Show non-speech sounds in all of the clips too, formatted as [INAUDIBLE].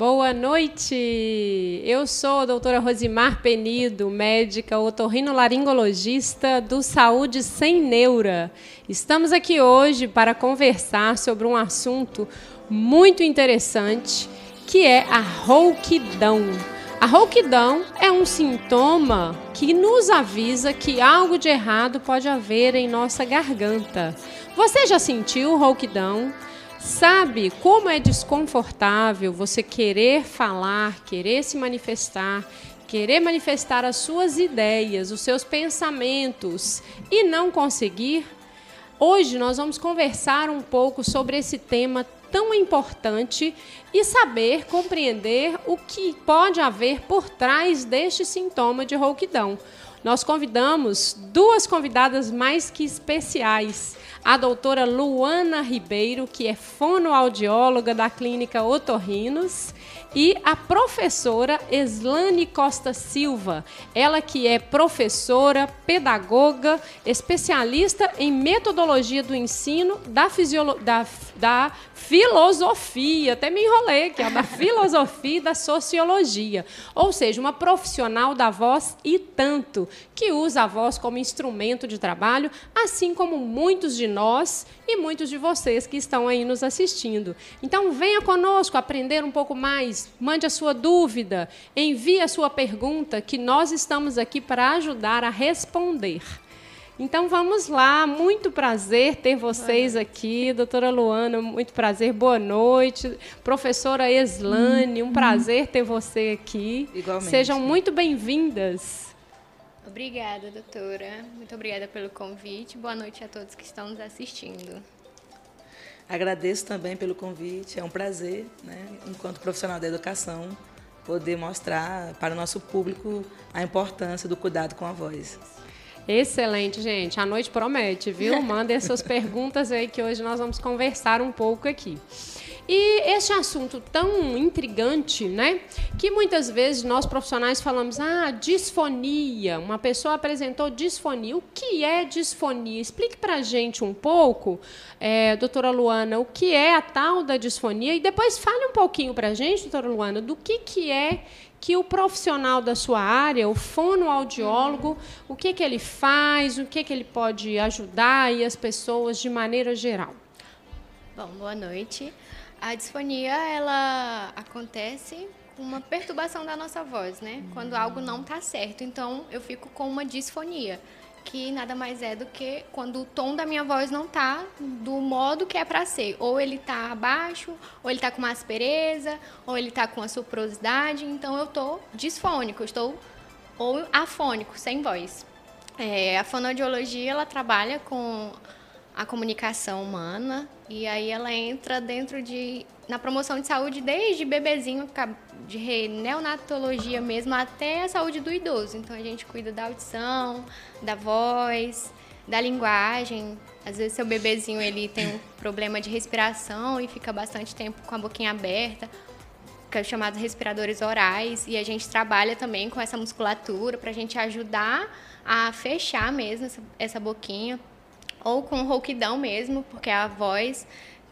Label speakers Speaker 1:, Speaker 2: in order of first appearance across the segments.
Speaker 1: Boa noite! Eu sou a doutora Rosimar Penido, médica otorrinolaringologista do Saúde Sem Neura. Estamos aqui hoje para conversar sobre um assunto muito interessante, que é a rouquidão. A rouquidão é um sintoma que nos avisa que algo de errado pode haver em nossa garganta. Você já sentiu rouquidão? Sabe como é desconfortável você querer falar, querer se manifestar, querer manifestar as suas ideias, os seus pensamentos e não conseguir? Hoje nós vamos conversar um pouco sobre esse tema tão importante e saber compreender o que pode haver por trás deste sintoma de rouquidão. Nós convidamos duas convidadas mais que especiais. A doutora Luana Ribeiro, que é fonoaudióloga da Clínica Otorrinos, e a professora Eslane Costa Silva, ela que é professora, pedagoga, especialista em metodologia do ensino da, da, da filosofia, até me enrolei que é da filosofia e da sociologia, ou seja, uma profissional da voz e tanto, que usa a voz como instrumento de trabalho, assim como muitos de nós e muitos de vocês que estão aí nos assistindo. Então, venha conosco aprender um pouco mais, mande a sua dúvida, envie a sua pergunta, que nós estamos aqui para ajudar a responder. Então vamos lá, muito prazer ter vocês aqui, doutora Luana, muito prazer, boa noite. Professora Eslane, um prazer ter você aqui.
Speaker 2: Igualmente.
Speaker 1: Sejam muito bem-vindas.
Speaker 3: Obrigada, doutora. Muito obrigada pelo convite. Boa noite a todos que estão nos assistindo.
Speaker 2: Agradeço também pelo convite. É um prazer, né, enquanto profissional da educação, poder mostrar para o nosso público a importância do cuidado com a voz.
Speaker 1: Excelente, gente. A noite promete, viu? [LAUGHS] Mandem suas perguntas aí que hoje nós vamos conversar um pouco aqui. E esse assunto tão intrigante, né? Que muitas vezes nós profissionais falamos, ah, disfonia. Uma pessoa apresentou disfonia. O que é disfonia? Explique para a gente um pouco, é, doutora Luana, o que é a tal da disfonia e depois fale um pouquinho para a gente, doutora Luana, do que, que é que o profissional da sua área, o fonoaudiólogo, o que, que ele faz, o que, que ele pode ajudar e as pessoas de maneira geral.
Speaker 3: Bom, boa noite. A disfonia, ela acontece com uma perturbação da nossa voz, né? Quando algo não está certo. Então, eu fico com uma disfonia, que nada mais é do que quando o tom da minha voz não está do modo que é para ser. Ou ele está abaixo, ou ele está com uma aspereza, ou ele está com a suprosidade. Então, eu estou disfônico, eu estou ou afônico, sem voz. É, a fonoaudiologia, ela trabalha com a comunicação humana e aí ela entra dentro de na promoção de saúde desde bebezinho, de neonatologia mesmo até a saúde do idoso. Então a gente cuida da audição, da voz, da linguagem. Às vezes seu bebezinho ele tem um problema de respiração e fica bastante tempo com a boquinha aberta, que é chamados respiradores orais, e a gente trabalha também com essa musculatura para a gente ajudar a fechar mesmo essa, essa boquinha ou com rouquidão mesmo, porque a voz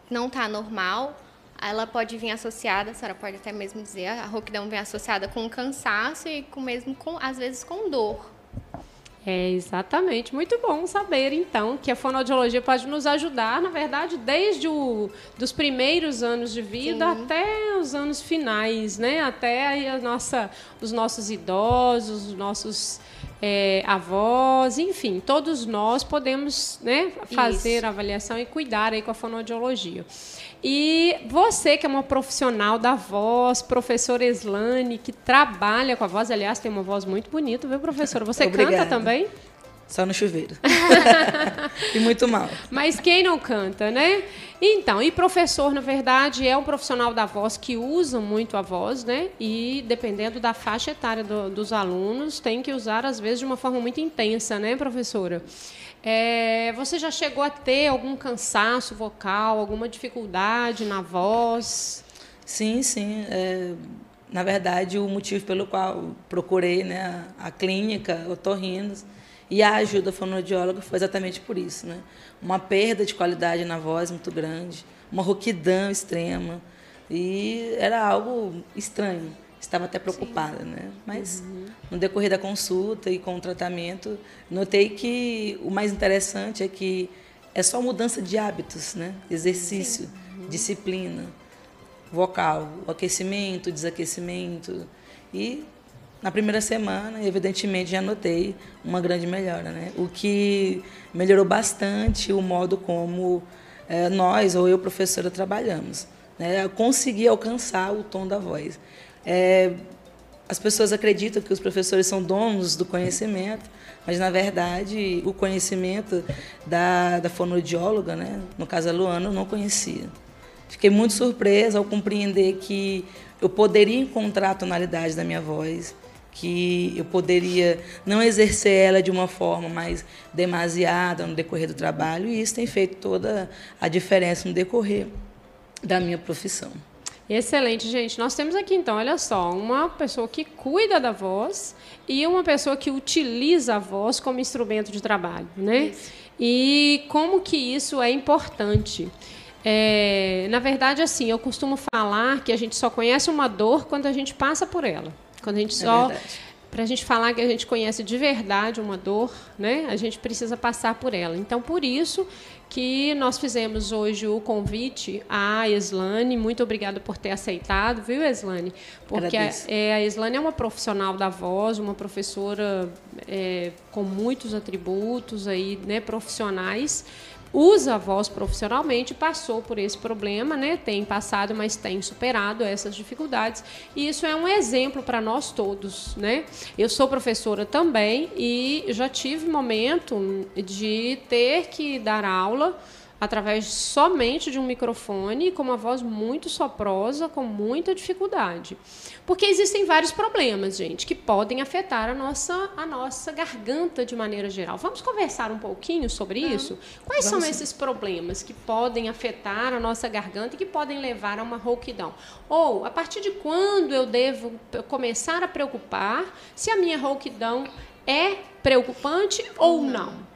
Speaker 3: não está normal, ela pode vir associada, a senhora pode até mesmo dizer, a rouquidão vem associada com cansaço e com mesmo com às vezes com dor.
Speaker 1: É, exatamente. Muito bom saber, então, que a fonoaudiologia pode nos ajudar, na verdade, desde o, dos primeiros anos de vida Sim. até os anos finais, né? Até a nossa, os nossos idosos, os nossos é, avós, enfim, todos nós podemos né, fazer Isso. a avaliação e cuidar aí com a fonoaudiologia. E você que é uma profissional da voz, professora Eslane, que trabalha com a voz, aliás, tem uma voz muito bonita, viu, professora? Você canta também?
Speaker 2: Só no chuveiro. [LAUGHS] [LAUGHS] e muito mal.
Speaker 1: Mas quem não canta, né? Então, e professor, na verdade, é um profissional da voz que usa muito a voz, né? E dependendo da faixa etária do, dos alunos, tem que usar, às vezes, de uma forma muito intensa, né, professora? É, você já chegou a ter algum cansaço vocal, alguma dificuldade na voz?
Speaker 2: Sim, sim. É, na verdade, o motivo pelo qual procurei né, a clínica Otorrinos e a ajuda fonoaudióloga foi exatamente por isso, né? Uma perda de qualidade na voz muito grande, uma rouquidão extrema, E era algo estranho. Estava até preocupada, Sim. né? Mas uhum. no decorrer da consulta e com o tratamento, notei que o mais interessante é que é só mudança de hábitos, né? Exercício, uhum. disciplina, vocal, o aquecimento, o desaquecimento. E na primeira semana, evidentemente, já notei uma grande melhora, né? O que melhorou bastante o modo como é, nós ou eu, professora, trabalhamos. Né? Conseguir alcançar o tom da voz. É, as pessoas acreditam que os professores são donos do conhecimento, mas na verdade o conhecimento da, da fonoaudióloga, né, no caso a Luana, eu não conhecia. Fiquei muito surpresa ao compreender que eu poderia encontrar a tonalidade da minha voz, que eu poderia não exercer ela de uma forma mais demasiada no decorrer do trabalho, e isso tem feito toda a diferença no decorrer da minha profissão.
Speaker 1: Excelente, gente. Nós temos aqui, então, olha só, uma pessoa que cuida da voz e uma pessoa que utiliza a voz como instrumento de trabalho, né? Isso. E como que isso é importante. É, na verdade, assim, eu costumo falar que a gente só conhece uma dor quando a gente passa por ela. Quando a gente é só. É para a gente falar que a gente conhece de verdade uma dor, né, a gente precisa passar por ela. Então, por isso que nós fizemos hoje o convite à Eslane. Muito obrigada por ter aceitado, viu, Eslane? Porque a, é, a Eslane é uma profissional da voz, uma professora é, com muitos atributos aí, né, profissionais usa a voz profissionalmente, passou por esse problema, né? tem passado, mas tem superado essas dificuldades. E isso é um exemplo para nós todos. Né? Eu sou professora também e já tive momento de ter que dar aula através somente de um microfone com uma voz muito soprosa, com muita dificuldade. Porque existem vários problemas, gente, que podem afetar a nossa, a nossa garganta de maneira geral. Vamos conversar um pouquinho sobre isso? Quais Vamos são esses problemas que podem afetar a nossa garganta e que podem levar a uma rouquidão? Ou, a partir de quando eu devo começar a preocupar se a minha rouquidão é preocupante ou não?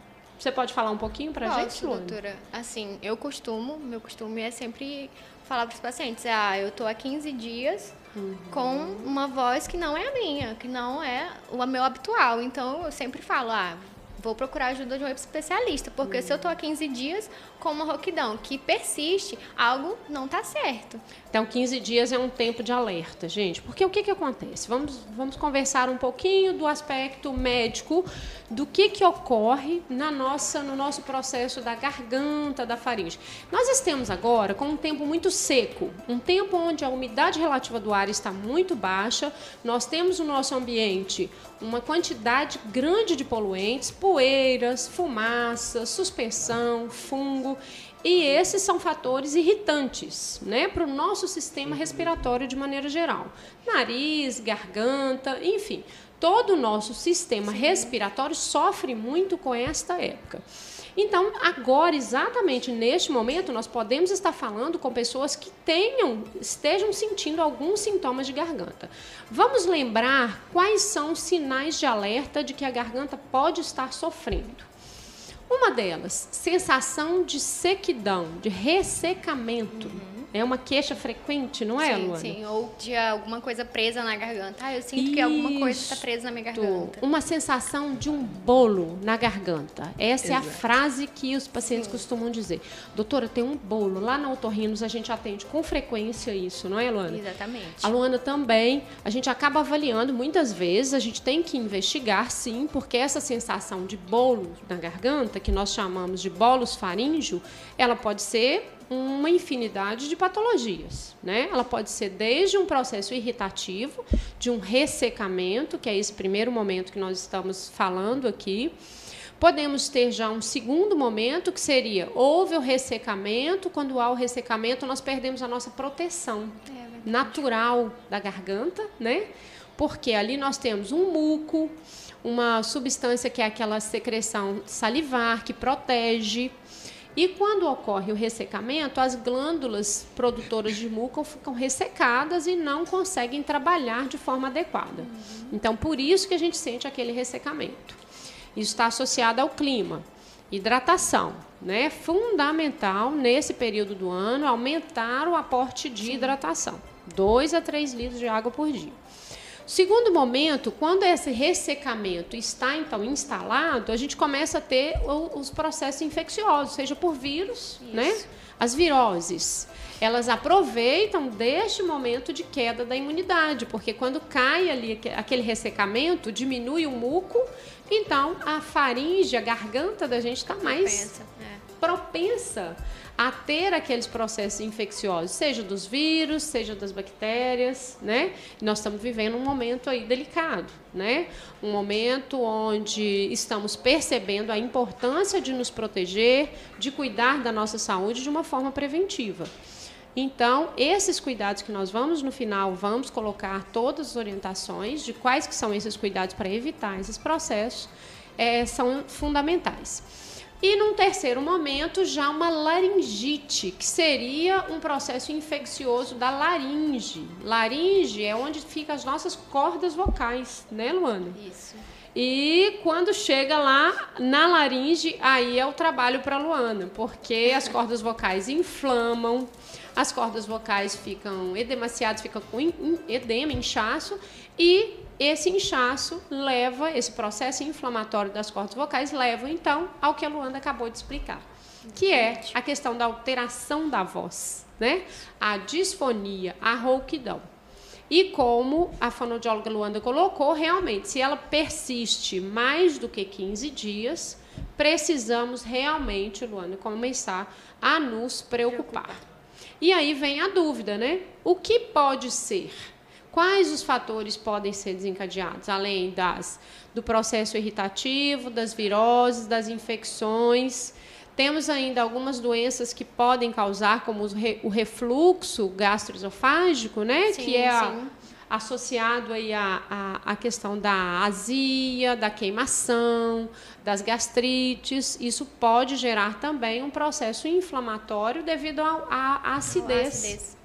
Speaker 1: Você pode falar um pouquinho para a gente,
Speaker 3: Luana? doutora. Assim, eu costumo, meu costume é sempre falar para os pacientes, ah, eu estou há 15 dias uhum. com uma voz que não é a minha, que não é o meu habitual. Então, eu sempre falo, ah, vou procurar ajuda de um especialista, porque se eu estou há 15 dias com uma roquidão que persiste, algo não está certo.
Speaker 1: Então, 15 dias é um tempo de alerta, gente. Porque o que, que acontece? Vamos, vamos conversar um pouquinho do aspecto médico, do que, que ocorre na nossa, no nosso processo da garganta, da faringe. Nós estamos agora com um tempo muito seco, um tempo onde a umidade relativa do ar está muito baixa, nós temos no nosso ambiente uma quantidade grande de poluentes, poeiras, fumaça, suspensão, fungo, e esses são fatores irritantes né, para o nosso sistema respiratório de maneira geral. Nariz, garganta, enfim, todo o nosso sistema respiratório sofre muito com esta época. Então, agora, exatamente neste momento, nós podemos estar falando com pessoas que tenham, estejam sentindo alguns sintomas de garganta. Vamos lembrar quais são os sinais de alerta de que a garganta pode estar sofrendo. Uma delas, sensação de sequidão, de ressecamento. Uhum. É uma queixa frequente, não é,
Speaker 3: sim,
Speaker 1: Luana?
Speaker 3: Sim, ou de alguma coisa presa na garganta. Ah, eu sinto Isso. que alguma coisa está presa na minha garganta.
Speaker 1: Uma sensação de um bolo na garganta. Essa Exato. é a frase que os pacientes sim. costumam dizer. Doutora, tem um bolo. Lá na Otorrinos a gente atende com frequência isso, não é, Luana?
Speaker 3: Exatamente.
Speaker 1: A Luana também. A gente acaba avaliando muitas vezes, a gente tem que investigar, sim, porque essa sensação de bolo na garganta, que nós chamamos de bolos faríngeo, ela pode ser uma infinidade de patologias, né? Ela pode ser desde um processo irritativo, de um ressecamento, que é esse primeiro momento que nós estamos falando aqui. Podemos ter já um segundo momento, que seria houve o ressecamento, quando há o ressecamento, nós perdemos a nossa proteção é natural da garganta, né? Porque ali nós temos um muco, uma substância que é aquela secreção salivar que protege e quando ocorre o ressecamento, as glândulas produtoras de muco ficam ressecadas e não conseguem trabalhar de forma adequada. Então, por isso que a gente sente aquele ressecamento. Isso está associado ao clima. hidratação. Né? Fundamental nesse período do ano aumentar o aporte de hidratação. 2 a 3 litros de água por dia. Segundo momento, quando esse ressecamento está então instalado, a gente começa a ter os processos infecciosos, seja por vírus, né? Isso. né? As viroses elas aproveitam deste momento de queda da imunidade, porque quando cai ali aquele ressecamento, diminui o muco, então a faringe, a garganta da gente está mais é. propensa a ter aqueles processos infecciosos, seja dos vírus, seja das bactérias, né? Nós estamos vivendo um momento aí delicado, né? Um momento onde estamos percebendo a importância de nos proteger, de cuidar da nossa saúde de uma forma preventiva. Então, esses cuidados que nós vamos no final, vamos colocar todas as orientações de quais que são esses cuidados para evitar esses processos, é, são fundamentais. E num terceiro momento, já uma laringite, que seria um processo infeccioso da laringe. Laringe é onde ficam as nossas cordas vocais, né, Luana?
Speaker 3: Isso.
Speaker 1: E quando chega lá na laringe, aí é o trabalho para Luana, porque as cordas vocais inflamam, as cordas vocais ficam edemaciadas, ficam com edema, inchaço, e esse inchaço leva, esse processo inflamatório das cordas vocais leva então ao que a Luanda acabou de explicar, que é a questão da alteração da voz, né? A disfonia, a rouquidão. E como a fonoaudióloga Luanda colocou, realmente, se ela persiste mais do que 15 dias, precisamos realmente, Luanda, começar a nos preocupar. preocupar. E aí vem a dúvida, né? O que pode ser? Quais os fatores podem ser desencadeados, além das do processo irritativo, das viroses, das infecções? Temos ainda algumas doenças que podem causar, como o refluxo gastroesofágico, né? Sim, que é a, associado aí à, à questão da azia, da queimação, das gastrites. Isso pode gerar também um processo inflamatório devido à acidez.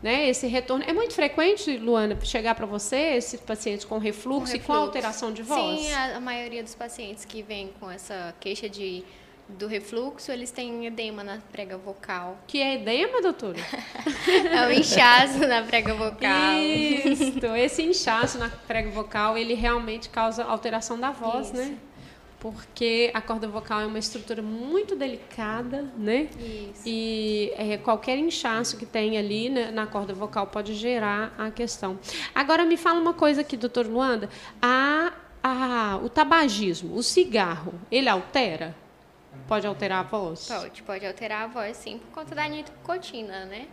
Speaker 1: Né, esse retorno é muito frequente, Luana, chegar para você esses pacientes com refluxo, com refluxo, e com alteração de voz.
Speaker 3: Sim, a, a maioria dos pacientes que vêm com essa queixa de do refluxo, eles têm edema na prega vocal.
Speaker 1: Que é edema, doutora? [LAUGHS]
Speaker 3: é o inchaço na prega vocal.
Speaker 1: Isso, esse inchaço na prega vocal, ele realmente causa alteração da voz, Isso. né? Porque a corda vocal é uma estrutura muito delicada, né?
Speaker 3: Isso.
Speaker 1: E é, qualquer inchaço que tem ali né, na corda vocal pode gerar a questão. Agora, me fala uma coisa aqui, doutor Luanda. A, a, o tabagismo, o cigarro, ele altera? Pode alterar a voz?
Speaker 3: Pode, pode alterar a voz, sim, por conta da nicotina, né?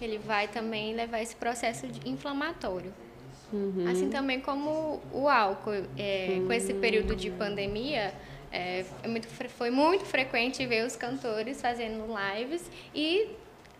Speaker 3: Ele vai também levar esse processo inflamatório. Uhum. Assim também como o álcool. É, uhum. Com esse período de pandemia, é, é muito, foi muito frequente ver os cantores fazendo lives e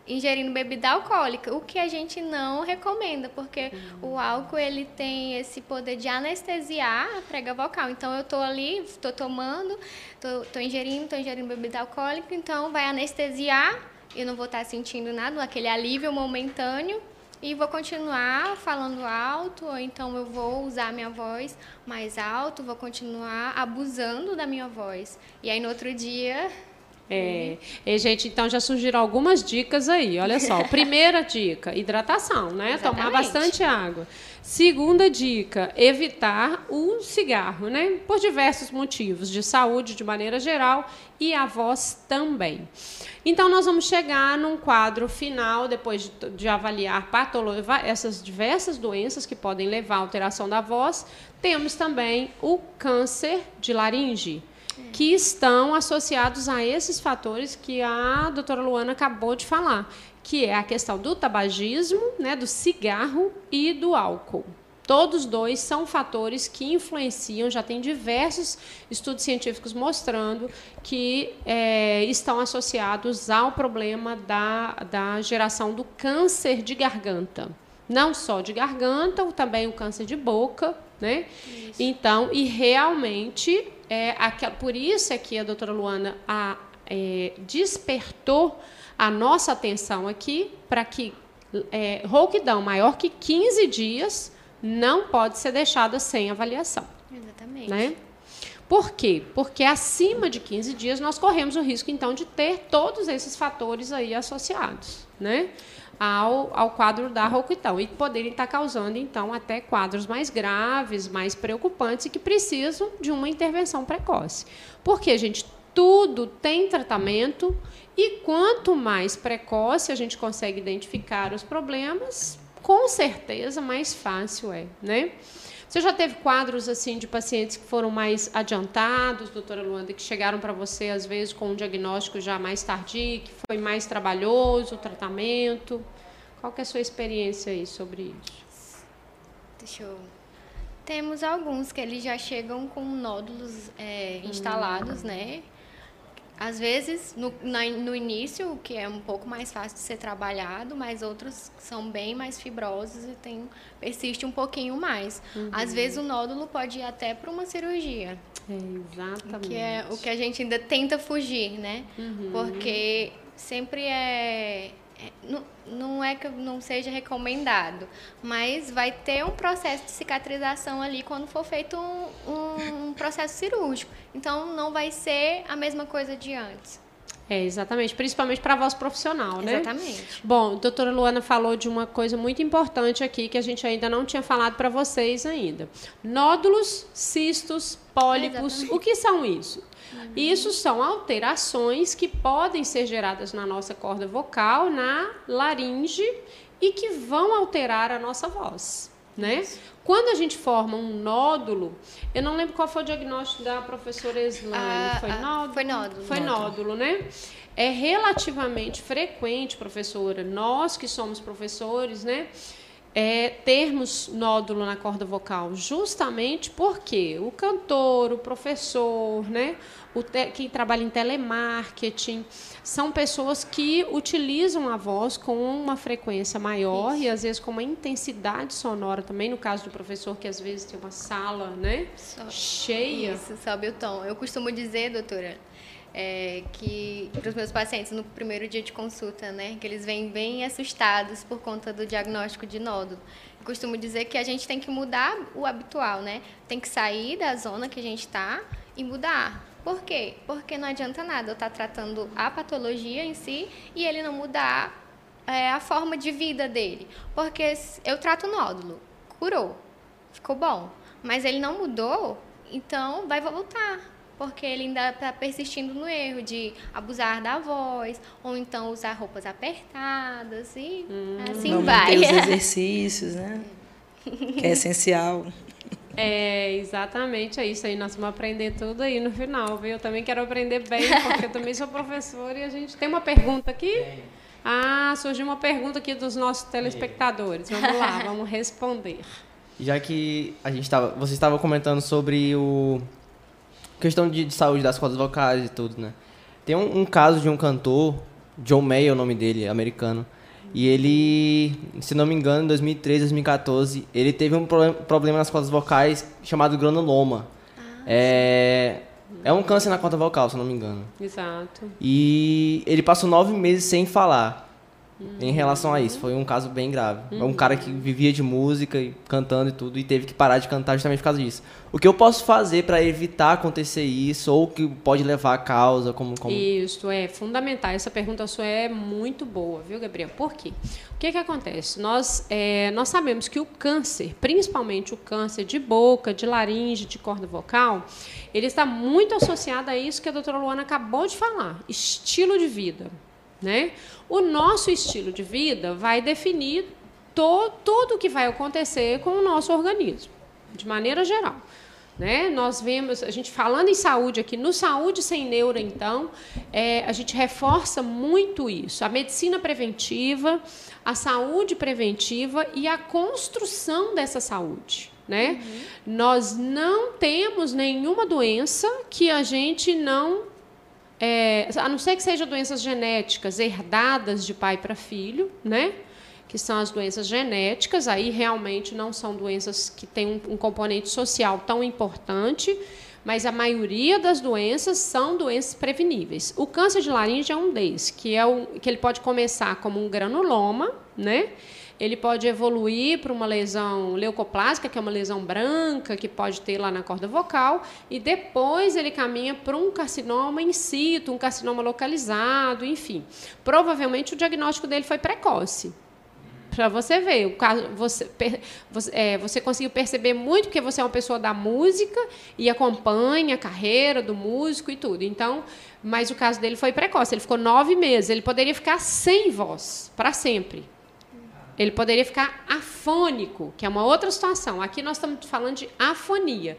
Speaker 3: ingerindo bebida alcoólica, o que a gente não recomenda, porque uhum. o álcool ele tem esse poder de anestesiar a prega vocal. Então eu estou ali, estou tomando, estou ingerindo, estou ingerindo bebida alcoólica, então vai anestesiar, eu não vou estar tá sentindo nada, aquele alívio momentâneo e vou continuar falando alto, ou então eu vou usar minha voz mais alto, vou continuar abusando da minha voz. E aí no outro dia
Speaker 1: é, e, gente, então já surgiram algumas dicas aí. Olha só, [LAUGHS] primeira dica, hidratação, né? Exatamente. Tomar bastante água. Segunda dica, evitar o cigarro, né? Por diversos motivos, de saúde de maneira geral e a voz também. Então, nós vamos chegar num quadro final, depois de, de avaliar essas diversas doenças que podem levar à alteração da voz. Temos também o câncer de laringe que estão associados a esses fatores que a doutora Luana acabou de falar, que é a questão do tabagismo, né, do cigarro e do álcool. Todos dois são fatores que influenciam, já tem diversos estudos científicos mostrando que é, estão associados ao problema da, da geração do câncer de garganta. Não só de garganta, também o câncer de boca, né? Isso. Então, e realmente é, aquela, por isso é que a doutora Luana a, é, despertou a nossa atenção aqui para que é, rouquidão maior que 15 dias não pode ser deixada sem avaliação.
Speaker 3: Exatamente.
Speaker 1: Né? Por quê? Porque acima de 15 dias nós corremos o risco, então, de ter todos esses fatores aí associados, né? Ao, ao quadro da rouquidão e poderem estar causando, então, até quadros mais graves, mais preocupantes e que precisam de uma intervenção precoce. Porque, gente, tudo tem tratamento e quanto mais precoce a gente consegue identificar os problemas, com certeza mais fácil é, né? Você já teve quadros assim de pacientes que foram mais adiantados, doutora Luanda, que chegaram para você às vezes com um diagnóstico já mais tardio, que foi mais trabalhoso o tratamento? Qual que é a sua experiência aí sobre isso?
Speaker 3: Deixa eu temos alguns que eles já chegam com nódulos é, instalados, hum. né? Às vezes, no, na, no início, que é um pouco mais fácil de ser trabalhado, mas outros são bem mais fibrosos e tem, persiste um pouquinho mais. Uhum. Às vezes, o nódulo pode ir até para uma cirurgia.
Speaker 1: É, exatamente.
Speaker 3: Que é o que a gente ainda tenta fugir, né? Uhum. Porque sempre é, não, não é que não seja recomendado, mas vai ter um processo de cicatrização ali quando for feito um, um, processo cirúrgico. Então, não vai ser a mesma coisa de antes.
Speaker 1: É, exatamente. Principalmente para a voz profissional,
Speaker 3: né? Exatamente.
Speaker 1: Bom, a doutora Luana falou de uma coisa muito importante aqui que a gente ainda não tinha falado para vocês ainda. Nódulos, cistos, pólipos, o que são isso? Uhum. Isso são alterações que podem ser geradas na nossa corda vocal, na laringe e que vão alterar a nossa voz. Né? Quando a gente forma um nódulo, eu não lembro qual foi o diagnóstico da professora Slane. Ah, foi, ah, nódulo?
Speaker 3: foi nódulo?
Speaker 1: Foi nódulo, né? É relativamente frequente, professora, nós que somos professores, né? é, termos nódulo na corda vocal, justamente porque o cantor, o professor, né, o te, que trabalha em telemarketing, são pessoas que utilizam a voz com uma frequência maior Isso. e às vezes com uma intensidade sonora também, no caso do professor que às vezes tem uma sala, né, cheia.
Speaker 3: Isso, sobe o tom. Eu costumo dizer, doutora, é, que para os meus pacientes no primeiro dia de consulta, né, que eles vêm bem assustados por conta do diagnóstico de nódulo. Eu costumo dizer que a gente tem que mudar o habitual, né? Tem que sair da zona que a gente está e mudar. Por quê? Porque não adianta nada eu estar tá tratando a patologia em si e ele não mudar é, a forma de vida dele. Porque eu trato o nódulo, curou, ficou bom, mas ele não mudou, então vai voltar porque ele ainda está persistindo no erro de abusar da voz, ou então usar roupas apertadas, e hum, assim
Speaker 2: não
Speaker 3: vai.
Speaker 2: os [LAUGHS] exercícios, né? que é essencial.
Speaker 1: É, exatamente, é isso aí. Nós vamos aprender tudo aí no final, viu? Eu também quero aprender bem, porque eu também sou [LAUGHS] professora e a gente tem uma pergunta aqui. Ah, surgiu uma pergunta aqui dos nossos telespectadores. Vamos lá, [LAUGHS] vamos responder.
Speaker 4: Já que a gente estava, você estava comentando sobre o questão de, de, saúde das cordas vocais e tudo, né? Tem um, um, caso de um cantor, John May é o nome dele, americano, e ele, se não me engano, em 2013, 2014, ele teve um problema nas cordas vocais chamado granuloma. Ah, é, é um câncer na corda vocal, se não me engano.
Speaker 1: Exato.
Speaker 4: E ele passou nove meses sem falar em relação a isso. Foi um caso bem grave. É um cara que vivia de música e cantando e tudo e teve que parar de cantar justamente por causa disso. O que eu posso fazer para evitar acontecer isso ou que pode levar a causa como, como...
Speaker 1: Isso é fundamental. Essa pergunta sua é muito boa, viu, Gabriel? Por quê? O que que acontece? Nós é, nós sabemos que o câncer, principalmente o câncer de boca, de laringe, de corda vocal, ele está muito associado a isso que a doutora Luana acabou de falar, estilo de vida. Né? O nosso estilo de vida vai definir to, tudo o que vai acontecer com o nosso organismo, de maneira geral. Né? Nós vemos, a gente falando em saúde aqui, no Saúde Sem Neuro, então, é, a gente reforça muito isso. A medicina preventiva, a saúde preventiva e a construção dessa saúde. Né? Uhum. Nós não temos nenhuma doença que a gente não é, a não ser que sejam doenças genéticas herdadas de pai para filho, né? que são as doenças genéticas, aí realmente não são doenças que têm um, um componente social tão importante, mas a maioria das doenças são doenças preveníveis. O câncer de laringe é um desses, que é o que ele pode começar como um granuloma, né? Ele pode evoluir para uma lesão leucoplásica, que é uma lesão branca, que pode ter lá na corda vocal, e depois ele caminha para um carcinoma in situ, um carcinoma localizado, enfim. Provavelmente o diagnóstico dele foi precoce. Para você ver, o caso, você, você, é, você conseguiu perceber muito porque você é uma pessoa da música e acompanha a carreira do músico e tudo. Então, mas o caso dele foi precoce. Ele ficou nove meses. Ele poderia ficar sem voz para sempre. Ele poderia ficar afônico, que é uma outra situação. Aqui nós estamos falando de afonia.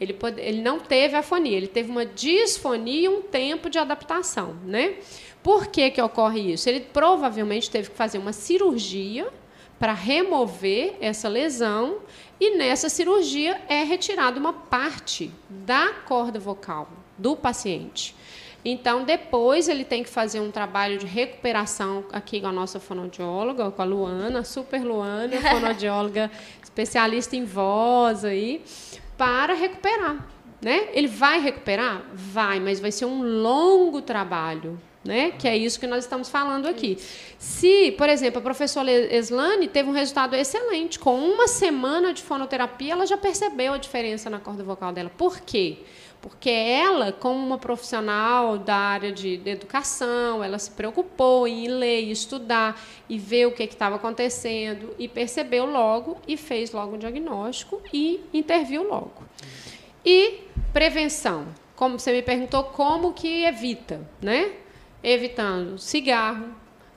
Speaker 1: Ele, pode, ele não teve afonia, ele teve uma disfonia e um tempo de adaptação. Né? Por que, que ocorre isso? Ele provavelmente teve que fazer uma cirurgia para remover essa lesão e nessa cirurgia é retirada uma parte da corda vocal do paciente. Então, depois ele tem que fazer um trabalho de recuperação aqui com a nossa fonoaudióloga, com a Luana, super Luana, [LAUGHS] fonoaudióloga especialista em voz aí, para recuperar. Né? Ele vai recuperar? Vai, mas vai ser um longo trabalho. Né? Que é isso que nós estamos falando aqui. Se, por exemplo, a professora Eslane teve um resultado excelente, com uma semana de fonoterapia, ela já percebeu a diferença na corda vocal dela. Por quê? porque ela, como uma profissional da área de, de educação, ela se preocupou em ler estudar e ver o que estava acontecendo e percebeu logo e fez logo o diagnóstico e interviu logo. E prevenção, como você me perguntou, como que evita, né? Evitando cigarro,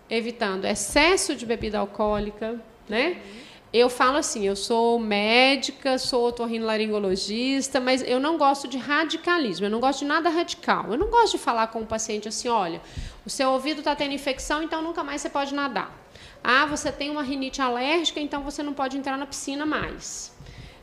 Speaker 1: evitando excesso de bebida alcoólica, né? Eu falo assim, eu sou médica, sou otorrinolaringologista, mas eu não gosto de radicalismo, eu não gosto de nada radical. Eu não gosto de falar com o paciente assim, olha, o seu ouvido está tendo infecção, então nunca mais você pode nadar. Ah, você tem uma rinite alérgica, então você não pode entrar na piscina mais.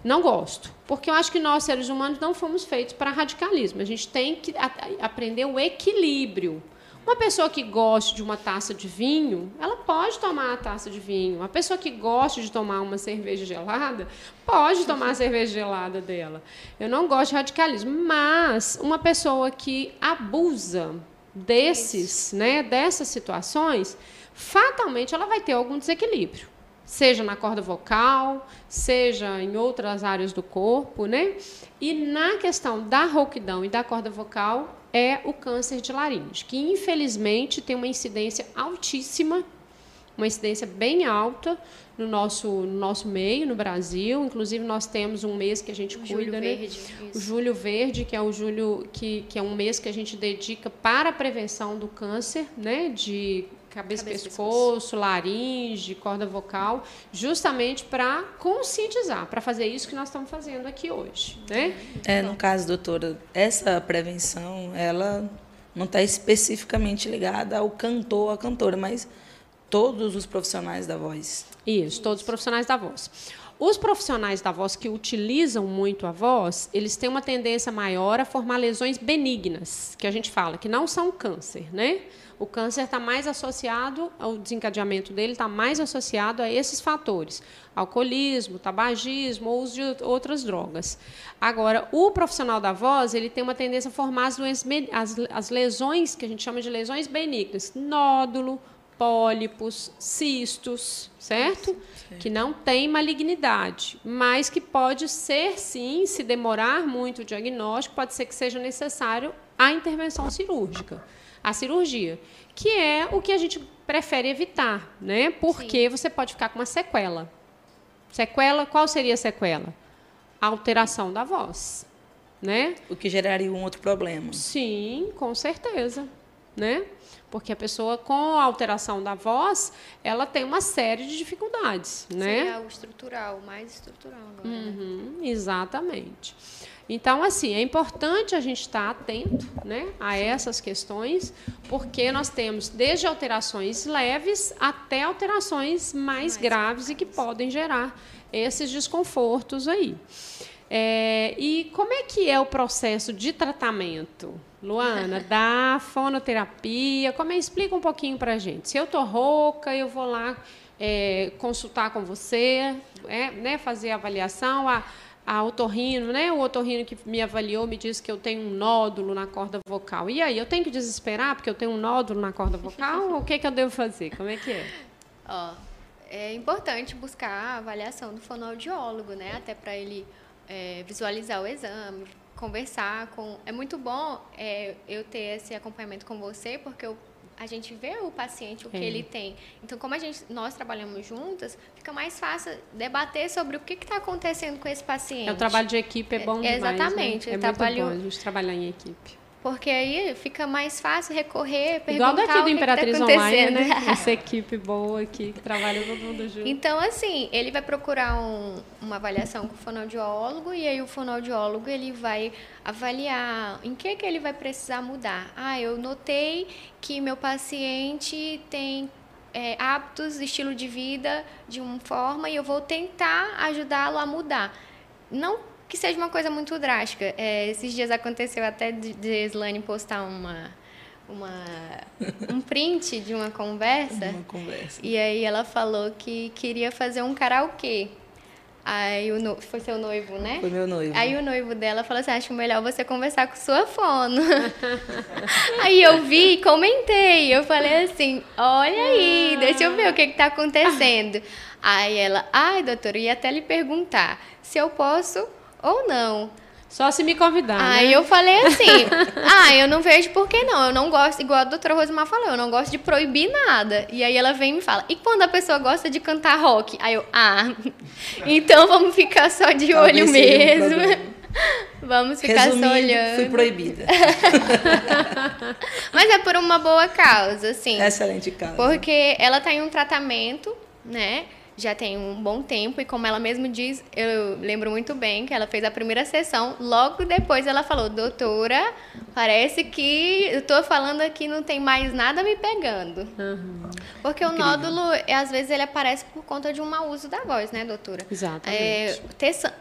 Speaker 1: Não gosto, porque eu acho que nós, seres humanos, não fomos feitos para radicalismo. A gente tem que aprender o equilíbrio. Uma pessoa que gosta de uma taça de vinho, ela pode tomar a taça de vinho. Uma pessoa que gosta de tomar uma cerveja gelada, pode [LAUGHS] tomar a cerveja gelada dela. Eu não gosto de radicalismo, mas uma pessoa que abusa desses, né, dessas situações, fatalmente ela vai ter algum desequilíbrio seja na corda vocal, seja em outras áreas do corpo, né? E na questão da rouquidão e da corda vocal, é o câncer de laringe, que infelizmente tem uma incidência altíssima, uma incidência bem alta no nosso, no nosso meio, no Brasil. Inclusive, nós temos um mês que a gente o cuida, né? Verde, o Julho Verde, que é o julho que, que é um mês que a gente dedica para a prevenção do câncer, né? De cabeça, cabeça pescoço, pescoço, laringe, corda vocal, justamente para conscientizar, para fazer isso que nós estamos fazendo aqui hoje, né?
Speaker 2: É, no caso, doutora, essa prevenção, ela não está especificamente ligada ao cantor, à cantora, mas todos os profissionais da voz.
Speaker 1: Isso, todos os profissionais da voz. Os profissionais da voz que utilizam muito a voz, eles têm uma tendência maior a formar lesões benignas, que a gente fala, que não são câncer, né? O câncer está mais associado, o desencadeamento dele está mais associado a esses fatores: alcoolismo, tabagismo ou uso de outras drogas. Agora, o profissional da voz, ele tem uma tendência a formar as, as, as lesões que a gente chama de lesões benignas, nódulo, pólipos, cistos, certo? Que não tem malignidade, mas que pode ser sim, se demorar muito o diagnóstico, pode ser que seja necessário a intervenção cirúrgica a cirurgia, que é o que a gente prefere evitar, né? Porque Sim. você pode ficar com uma sequela. Sequela, qual seria a sequela? A alteração da voz, né?
Speaker 2: O que geraria um outro problema.
Speaker 1: Sim, com certeza, né? Porque a pessoa com a alteração da voz, ela tem uma série de dificuldades, né?
Speaker 3: É o estrutural, mais estrutural agora,
Speaker 1: né? uhum, né? Exatamente. Então, assim, é importante a gente estar atento né, a essas questões, porque nós temos desde alterações leves até alterações mais, mais graves, e que podem gerar esses desconfortos aí. É, e como é que é o processo de tratamento, Luana, da fonoterapia? Como é? Explica um pouquinho para a gente. Se eu estou rouca, eu vou lá é, consultar com você, é, né, fazer a avaliação. A, a otorrino, né? O otorrino que me avaliou me disse que eu tenho um nódulo na corda vocal. E aí, eu tenho que desesperar porque eu tenho um nódulo na corda vocal? [LAUGHS] ou o que, que eu devo fazer? Como é que é?
Speaker 3: Ó, é importante buscar a avaliação do fonoaudiólogo, né? Até para ele é, visualizar o exame, conversar com. É muito bom é, eu ter esse acompanhamento com você, porque eu a gente vê o paciente o que é. ele tem. Então, como a gente, nós trabalhamos juntas, fica mais fácil debater sobre o que está acontecendo com esse paciente.
Speaker 1: É, o trabalho de equipe é bom demais.
Speaker 3: Né? Exatamente.
Speaker 1: Né? É trabalho... muito bom a gente trabalhar em equipe.
Speaker 3: Porque aí fica mais fácil recorrer, perguntar
Speaker 1: Igual daqui do Imperatriz
Speaker 3: tá
Speaker 1: Online, né? [LAUGHS] Essa equipe boa aqui, que trabalha todo mundo junto.
Speaker 3: Então, assim, ele vai procurar um, uma avaliação com o fonoaudiólogo e aí o fonoaudiólogo ele vai avaliar em que, que ele vai precisar mudar. Ah, eu notei que meu paciente tem é, hábitos, estilo de vida de uma forma e eu vou tentar ajudá-lo a mudar. Não que seja uma coisa muito drástica. É, esses dias aconteceu até de, de Slane postar uma, uma, [LAUGHS] um print de uma conversa.
Speaker 2: Uma conversa.
Speaker 3: E aí ela falou que queria fazer um karaokê. Aí o no... foi seu noivo, né?
Speaker 2: Foi meu noivo.
Speaker 3: Aí o noivo dela falou assim: acho melhor você conversar com sua fono. [LAUGHS] aí eu vi e comentei. Eu falei assim: olha aí, deixa eu ver o que está acontecendo. Aí ela, ai, doutora, ia até lhe perguntar se eu posso ou não.
Speaker 1: Só se me convidar.
Speaker 3: Aí
Speaker 1: né?
Speaker 3: eu falei assim: [LAUGHS] ah, eu não vejo por que não. Eu não gosto, igual a doutora Rosemar falou, eu não gosto de proibir nada. E aí ela vem e me fala: e quando a pessoa gosta de cantar rock? Aí eu, ah, [LAUGHS] então vamos ficar só de Talvez olho mesmo. [LAUGHS] Vamos ficar
Speaker 2: Resumindo,
Speaker 3: só olhando.
Speaker 2: Fui proibida.
Speaker 3: Mas é por uma boa causa, assim.
Speaker 2: Excelente causa.
Speaker 3: Porque ela está em um tratamento, né? Já tem um bom tempo e como ela mesma diz, eu lembro muito bem que ela fez a primeira sessão, logo depois ela falou: "Doutora, parece que eu estou falando aqui não tem mais nada me pegando". Uhum. Porque Incrível. o nódulo, às vezes ele aparece por conta de um mau uso da voz, né, doutora?
Speaker 1: Exatamente.
Speaker 3: É,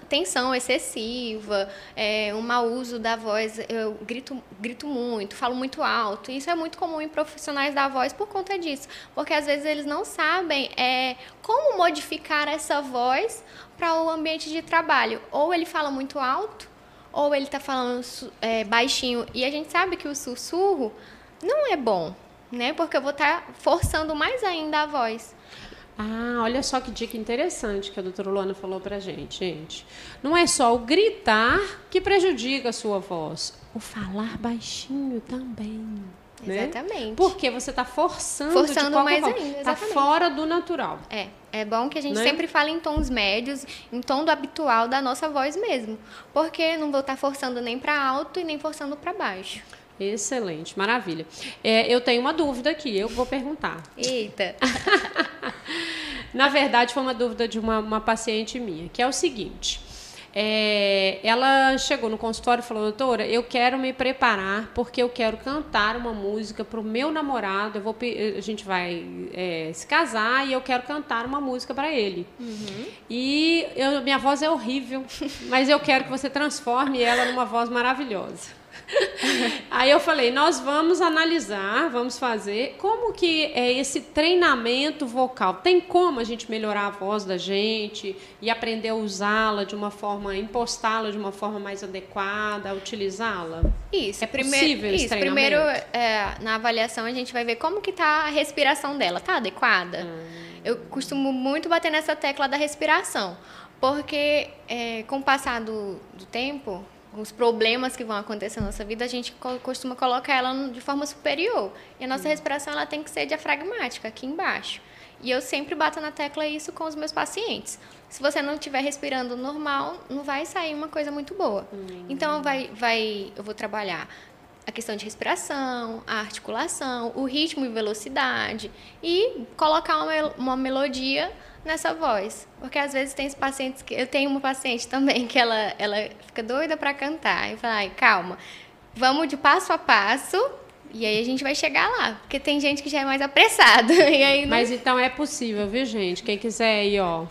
Speaker 3: tensão excessiva, é, um mau uso da voz, eu grito grito muito, falo muito alto. Isso é muito comum em profissionais da voz por conta disso, porque às vezes eles não sabem é, como modificar essa voz para o ambiente de trabalho. Ou ele fala muito alto, ou ele está falando é, baixinho. E a gente sabe que o sussurro não é bom, né? Porque eu vou estar tá forçando mais ainda a voz.
Speaker 1: Ah, olha só que dica interessante que a doutora Luana falou pra gente, gente. Não é só o gritar que prejudica a sua voz, o falar baixinho também. Né?
Speaker 3: Exatamente.
Speaker 1: Porque você está forçando,
Speaker 3: forçando mais
Speaker 1: forma.
Speaker 3: ainda.
Speaker 1: Está fora do natural.
Speaker 3: É. É bom que a gente né? sempre fale em tons médios, em tom do habitual da nossa voz mesmo. Porque não vou estar tá forçando nem para alto e nem forçando para baixo.
Speaker 1: Excelente, maravilha. É, eu tenho uma dúvida aqui, eu vou perguntar.
Speaker 3: Eita! [LAUGHS]
Speaker 1: Na verdade, foi uma dúvida de uma, uma paciente minha, que é o seguinte. É, ela chegou no consultório e falou, doutora, eu quero me preparar porque eu quero cantar uma música para o meu namorado. Eu vou, a gente vai é, se casar e eu quero cantar uma música para ele. Uhum. E eu, minha voz é horrível, mas eu quero que você transforme ela numa voz maravilhosa. [LAUGHS] Aí eu falei, nós vamos analisar, vamos fazer como que é esse treinamento vocal. Tem como a gente melhorar a voz da gente e aprender a usá-la de uma forma, impostá-la de uma forma mais adequada, utilizá-la?
Speaker 3: Isso.
Speaker 1: É possível
Speaker 3: primeiro, isso, primeiro é, na avaliação a gente vai ver como que está a respiração dela, tá adequada? Hum. Eu costumo muito bater nessa tecla da respiração, porque é, com o passar do, do tempo os problemas que vão acontecer na nossa vida, a gente costuma colocar ela de forma superior. E a nossa respiração ela tem que ser diafragmática, aqui embaixo. E eu sempre bato na tecla isso com os meus pacientes. Se você não estiver respirando normal, não vai sair uma coisa muito boa. Uhum. Então, vai, vai, eu vou trabalhar a questão de respiração, a articulação, o ritmo e velocidade e colocar uma, uma melodia nessa voz. Porque às vezes tem pacientes que. Eu tenho uma paciente também que ela, ela fica doida para cantar. E fala, ai, calma, vamos de passo a passo E aí a gente vai chegar lá, porque tem gente que já é mais apressada. [LAUGHS] E aí não...
Speaker 1: Mas então é possível, viu, gente? Quem quiser aí, ó,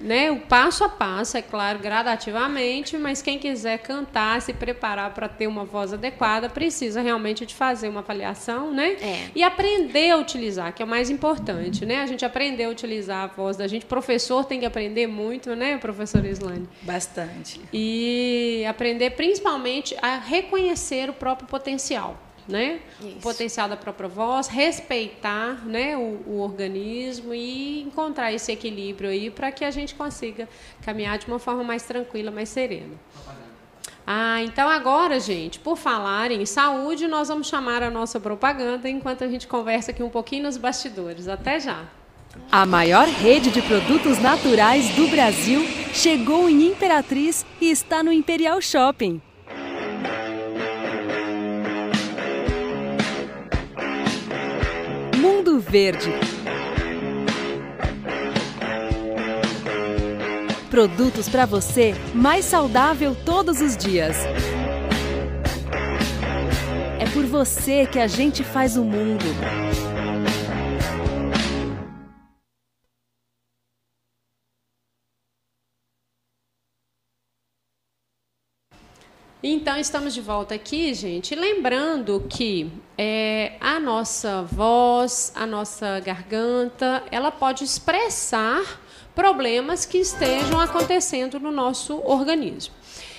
Speaker 1: né, o passo a passo, é claro, gradativamente, mas quem quiser cantar, se preparar para ter uma voz adequada, precisa realmente de fazer uma avaliação, né?
Speaker 3: É.
Speaker 1: E aprender a utilizar, que é o mais importante, né? A gente aprender a utilizar a voz da gente. Professor tem que aprender muito, né, professor Islane?
Speaker 2: Bastante.
Speaker 1: E aprender principalmente a reconhecer o próprio potencial né?
Speaker 3: Isso.
Speaker 1: O potencial da própria voz, respeitar, né, o, o organismo e encontrar esse equilíbrio aí para que a gente consiga caminhar de uma forma mais tranquila, mais serena. Ah, então agora, gente, por falar em saúde, nós vamos chamar a nossa propaganda enquanto a gente conversa aqui um pouquinho nos bastidores. Até já.
Speaker 5: A maior rede de produtos naturais do Brasil chegou em Imperatriz e está no Imperial Shopping. Mundo Verde. Produtos para você mais saudável todos os dias. É por você que a gente faz o mundo.
Speaker 1: Então, estamos de volta aqui, gente. Lembrando que é, a nossa voz, a nossa garganta, ela pode expressar problemas que estejam acontecendo no nosso organismo.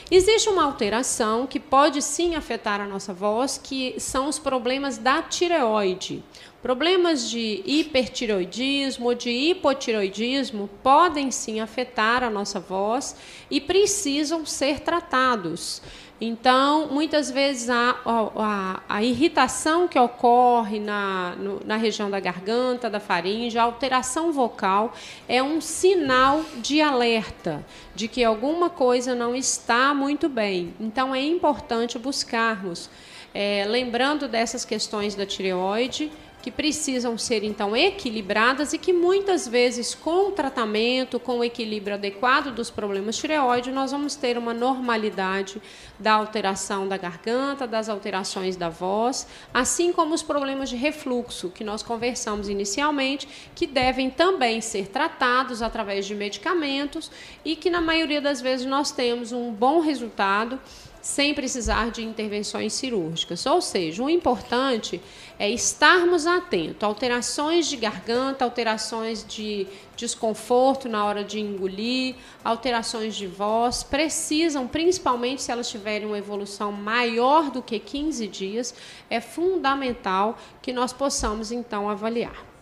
Speaker 1: Existe uma alteração que pode sim afetar a nossa voz, que são os problemas da tireoide. Problemas de hipertireoidismo ou de hipotireoidismo podem sim afetar a nossa voz e precisam ser tratados. Então, muitas vezes a, a, a irritação que ocorre na, no, na região da garganta, da faringe, a alteração vocal é um sinal de alerta de que alguma coisa não está muito bem. Então, é importante buscarmos, é, lembrando dessas questões da tireoide, que precisam ser então equilibradas e que muitas vezes com o tratamento, com o equilíbrio adequado dos problemas tireoide, nós vamos ter uma normalidade da alteração da garganta, das alterações da voz, assim como os problemas de refluxo que nós conversamos inicialmente, que devem também ser tratados através de medicamentos e que na maioria das vezes nós temos um bom resultado sem precisar de intervenções cirúrgicas. Ou seja, o importante é estarmos atentos. Alterações de garganta, alterações de desconforto na hora de engolir, alterações de voz, precisam, principalmente se elas tiverem uma evolução maior do que 15 dias, é fundamental que nós possamos então avaliar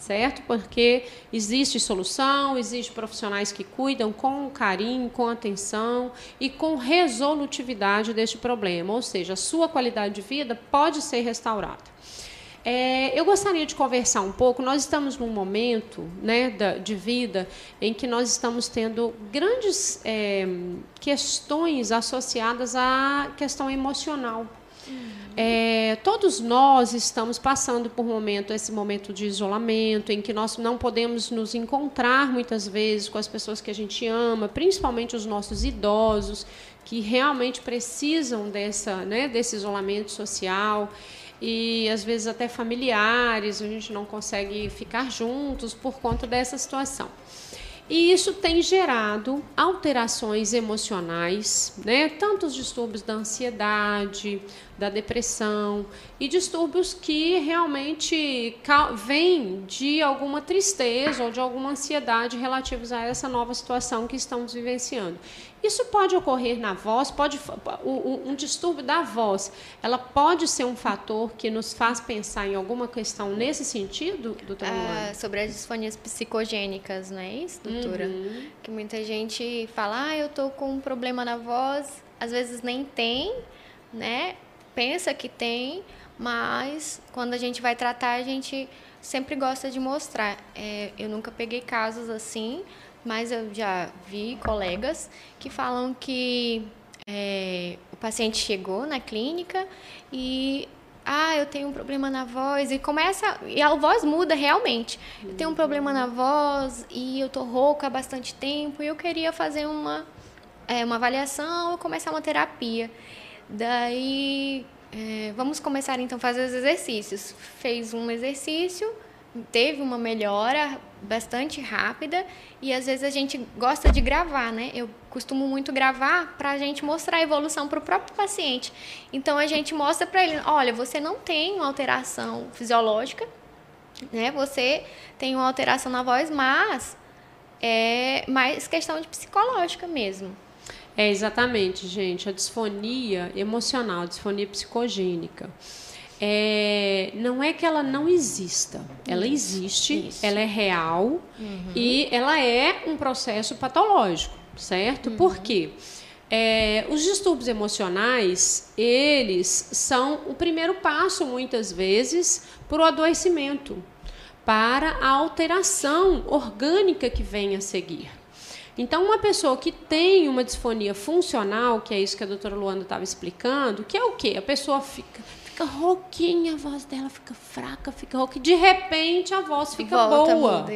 Speaker 1: certo? Porque existe solução, existe profissionais que cuidam com carinho, com atenção e com resolutividade deste problema, ou seja, a sua qualidade de vida pode ser restaurada. É, eu gostaria de conversar um pouco. Nós estamos num momento né, da, de vida em que nós estamos tendo grandes é, questões associadas à questão emocional. É, todos nós estamos passando por um momento, esse momento de isolamento, em que nós não podemos nos encontrar muitas vezes com as pessoas que a gente ama, principalmente os nossos idosos, que realmente precisam dessa, né, desse isolamento social e às vezes até familiares, a gente não consegue ficar juntos por conta dessa situação. E isso tem gerado alterações emocionais, né? tanto os distúrbios da ansiedade, da depressão e distúrbios que realmente vêm de alguma tristeza ou de alguma ansiedade relativos a essa nova situação que estamos vivenciando. Isso pode ocorrer na voz, pode um distúrbio da voz, ela pode ser um fator que nos faz pensar em alguma questão nesse sentido, doutora?
Speaker 3: Ah, sobre as disfonias psicogênicas, não é isso, doutora? Uhum. Que muita gente fala, ah, eu tô com um problema na voz, às vezes nem tem, né? pensa que tem, mas quando a gente vai tratar, a gente sempre gosta de mostrar. É, eu nunca peguei casos assim, mas eu já vi colegas que falam que é, o paciente chegou na clínica e ah, eu tenho um problema na voz e começa e a voz muda realmente. Eu tenho um problema na voz e eu tô rouca há bastante tempo e eu queria fazer uma é, uma avaliação ou começar uma terapia. Daí É, vamos começar então a fazer os exercícios. Fez um exercício, teve uma melhora bastante rápida e às vezes a gente gosta de gravar, né? Eu costumo muito gravar para a gente mostrar a evolução para o próprio paciente. Então a gente mostra para ele, olha, você não tem uma alteração fisiológica, né? Você tem uma alteração na voz, mas é mais questão de psicológica mesmo.
Speaker 1: É exatamente, gente, a disfonia emocional, a disfonia psicogênica. É, não é que ela não exista, ela existe,
Speaker 3: isso.
Speaker 1: ela é real e ela é um processo patológico, certo? Por quê? É, os distúrbios emocionais, eles são o primeiro passo, muitas vezes, para o adoecimento, para a alteração orgânica que vem a seguir. Então, uma pessoa que tem uma disfonia funcional, que é isso que a doutora Luana estava explicando, que é o quê? A pessoa fica, fica rouquinha, a voz dela fica fraca, fica rouca, de repente a voz fica
Speaker 3: Volta,
Speaker 1: boa.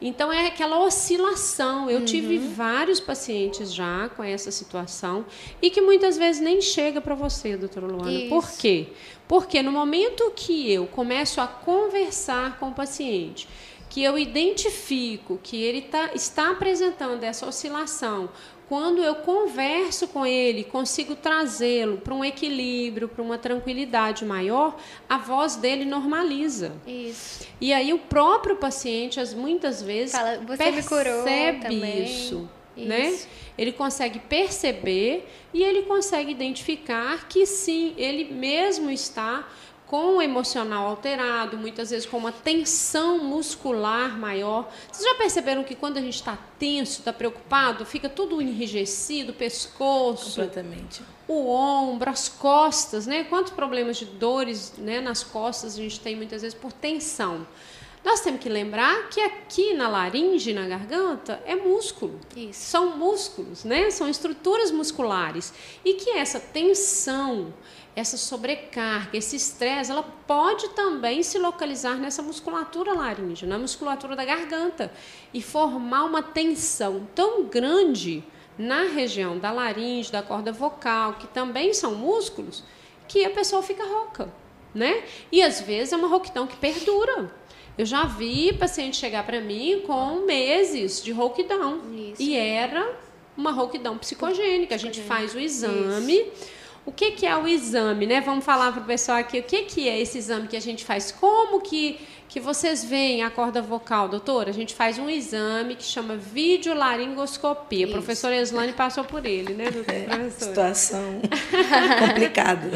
Speaker 1: Então é aquela oscilação. Eu tive vários pacientes já com essa situação e que muitas vezes nem chega para você, doutora Luana.
Speaker 3: Isso.
Speaker 1: Por quê? Porque no momento que eu começo a conversar com o paciente, que eu identifico que ele tá, está apresentando essa oscilação, quando eu converso com ele, consigo trazê-lo para um equilíbrio, para uma tranquilidade maior, a voz dele normaliza.
Speaker 3: Isso.
Speaker 1: E aí o próprio paciente, as muitas vezes,
Speaker 3: Fala, "Você me curou
Speaker 1: percebe
Speaker 3: também."
Speaker 1: isso,
Speaker 3: Isso.
Speaker 1: né? Ele consegue perceber e ele consegue identificar que sim, ele mesmo está com o emocional alterado, muitas vezes com uma tensão muscular maior. Vocês já perceberam que quando a gente está tenso, está preocupado, fica tudo enrijecido, pescoço,
Speaker 2: Completamente.
Speaker 1: o ombro, as costas, né? Quantos problemas de dores né, nas costas a gente tem muitas vezes por tensão. Nós temos que lembrar que aqui na laringe, na garganta, é músculo.
Speaker 3: Isso.
Speaker 1: São músculos, né? São estruturas musculares. E que essa tensão, essa sobrecarga, esse estresse, ela pode também se localizar nessa musculatura laríngea, na musculatura da garganta, e formar uma tensão tão grande na região da laringe, da corda vocal, que também são músculos, que a pessoa fica rouca, né? E às vezes é uma rouquidão que perdura. Eu já vi paciente chegar para mim com meses de rouquidão.
Speaker 3: Isso.
Speaker 1: E era uma rouquidão psicogênica. A gente faz o exame. O que, que é o exame, né? Vamos falar para o pessoal aqui o que, que é esse exame que a gente faz. Como que, que vocês veem a corda vocal, doutora? A gente faz um exame que chama videolaringoscopia. A professora Eslane passou por ele, né, doutora?
Speaker 2: É, situação [LAUGHS] complicada.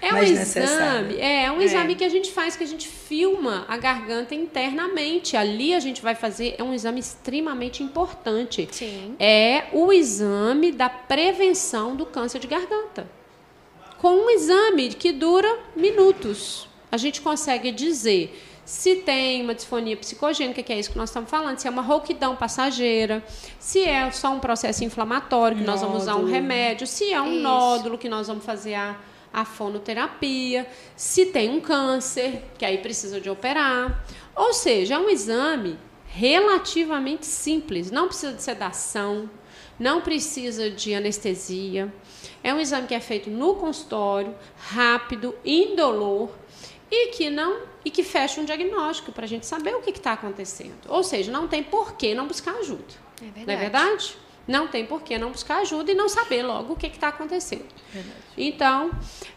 Speaker 1: É um exame,
Speaker 2: necessária.
Speaker 1: é, é um
Speaker 3: É.
Speaker 1: exame que a gente faz, que a gente filma a garganta internamente. Ali a gente vai fazer, é um exame extremamente importante.
Speaker 3: Sim.
Speaker 1: É o exame da prevenção do câncer de garganta. Com um exame que dura minutos, a gente consegue dizer se tem uma disfonia psicogênica, que é isso que nós estamos falando, se é uma rouquidão passageira, se é só um processo inflamatório, que nós vamos usar um remédio, se é um
Speaker 3: Isso.
Speaker 1: nódulo, que nós vamos fazer a, a fonoterapia, se tem um câncer, que aí precisa de operar. Ou seja, é um exame relativamente simples, não precisa de sedação, não precisa de anestesia. É um exame que é feito no consultório, rápido, indolor e que não e que fecha um diagnóstico para a gente saber o que está acontecendo. Ou seja, não tem por que não buscar ajuda.
Speaker 3: É verdade.
Speaker 1: Não é verdade? Não tem por que não buscar ajuda e não saber logo o que está acontecendo. Então,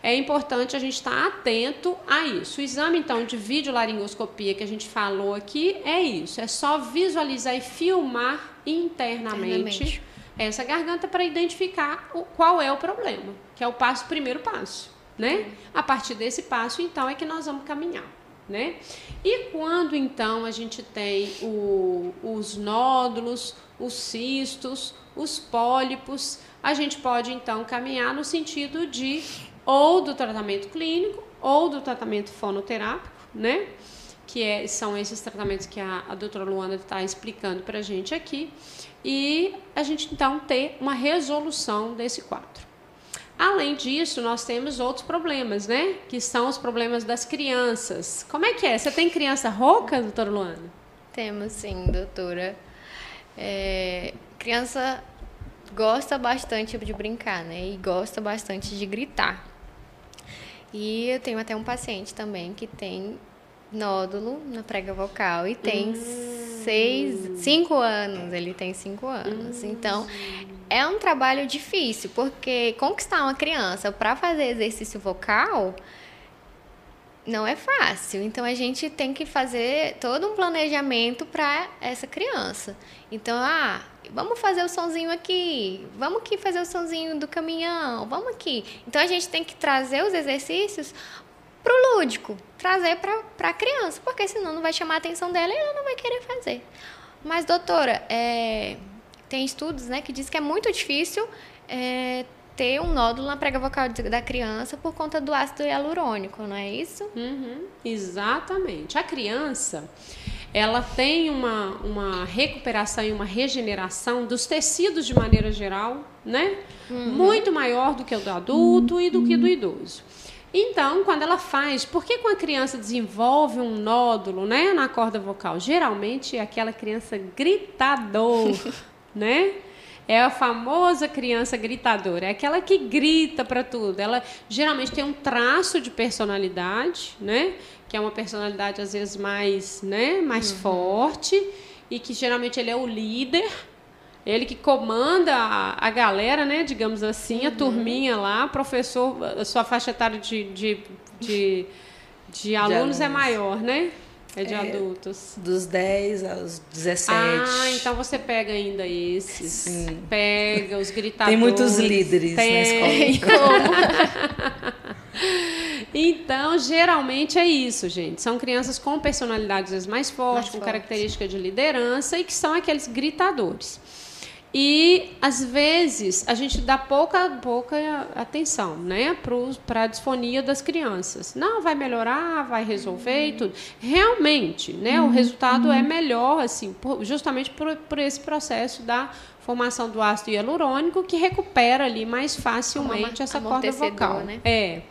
Speaker 1: é importante a gente estar atento a isso. O exame, então, de videolaringoscopia que a gente falou aqui é isso. É só visualizar e filmar internamente,
Speaker 3: Internamente.
Speaker 1: Essa garganta para identificar o- qual é o problema, que é o passo, primeiro passo, né? A partir desse passo, então, é que nós vamos caminhar. Né? E quando então a gente tem o- os nódulos, os cistos, os pólipos, a gente pode então caminhar no sentido de ou do tratamento clínico ou do tratamento fonoterápico, né? Que é- são esses tratamentos que a, a doutora Luana está explicando para a gente aqui, e a gente então ter uma resolução desse quadro. Além disso, nós temos outros problemas, né? Que são os problemas das crianças. Como é que é? Você tem criança rouca, doutora Luana?
Speaker 3: Temos sim, doutora. É, criança gosta bastante de brincar, né? E gosta bastante de gritar. E eu tenho até um paciente também que tem nódulo na prega vocal e tem hum. seis, cinco anos. Ele tem cinco anos. Hum. Então, é um trabalho difícil, porque conquistar uma criança para fazer exercício vocal não é fácil. Então a gente tem que fazer todo um planejamento para essa criança. Então, ah, vamos fazer o sonzinho aqui, vamos aqui fazer o sonzinho do caminhão, vamos aqui. Então a gente tem que trazer os exercícios para o lúdico, trazer para a criança, porque senão não vai chamar a atenção dela e ela não vai querer fazer. Mas, doutora, é, tem estudos né, que diz que é muito difícil é, ter um nódulo na prega vocal da criança por conta do ácido hialurônico, não é isso?
Speaker 1: Uhum, exatamente. A criança, ela tem uma, uma recuperação e uma regeneração dos tecidos de maneira geral, né? Uhum. Muito maior do que o do adulto uhum. e do que do idoso. Então, quando ela faz, por que quando a criança desenvolve um nódulo, né, na corda vocal? Geralmente é aquela criança gritador, [LAUGHS] né? É a famosa criança gritadora, é aquela que grita para tudo. Ela geralmente tem um traço de personalidade, né? Que é uma personalidade às vezes mais, né, mais uhum. forte e que geralmente ele é o líder, ele que comanda a, a galera, né, digamos assim, uhum. a turminha lá, professor, a sua faixa etária de, de, de, de alunos, alunos é maior, né? É de é, adultos.
Speaker 2: Dos 10 aos 17.
Speaker 1: Ah, então você pega ainda esses. Sim. Pega os gritadores.
Speaker 2: Tem muitos líderes Tem. na escola. [LAUGHS]
Speaker 1: então, geralmente é isso, gente. São crianças com personalidades mais fortes, mais com fortes. característica de liderança e que são aqueles gritadores. E às vezes a gente dá pouca, pouca atenção né, para a disfonia das crianças. Não, vai melhorar, vai resolver e tudo. Realmente, né, o resultado é melhor, assim, por, justamente por, por esse processo da formação do ácido hialurônico que recupera ali mais facilmente essa corda vocal. Né? É.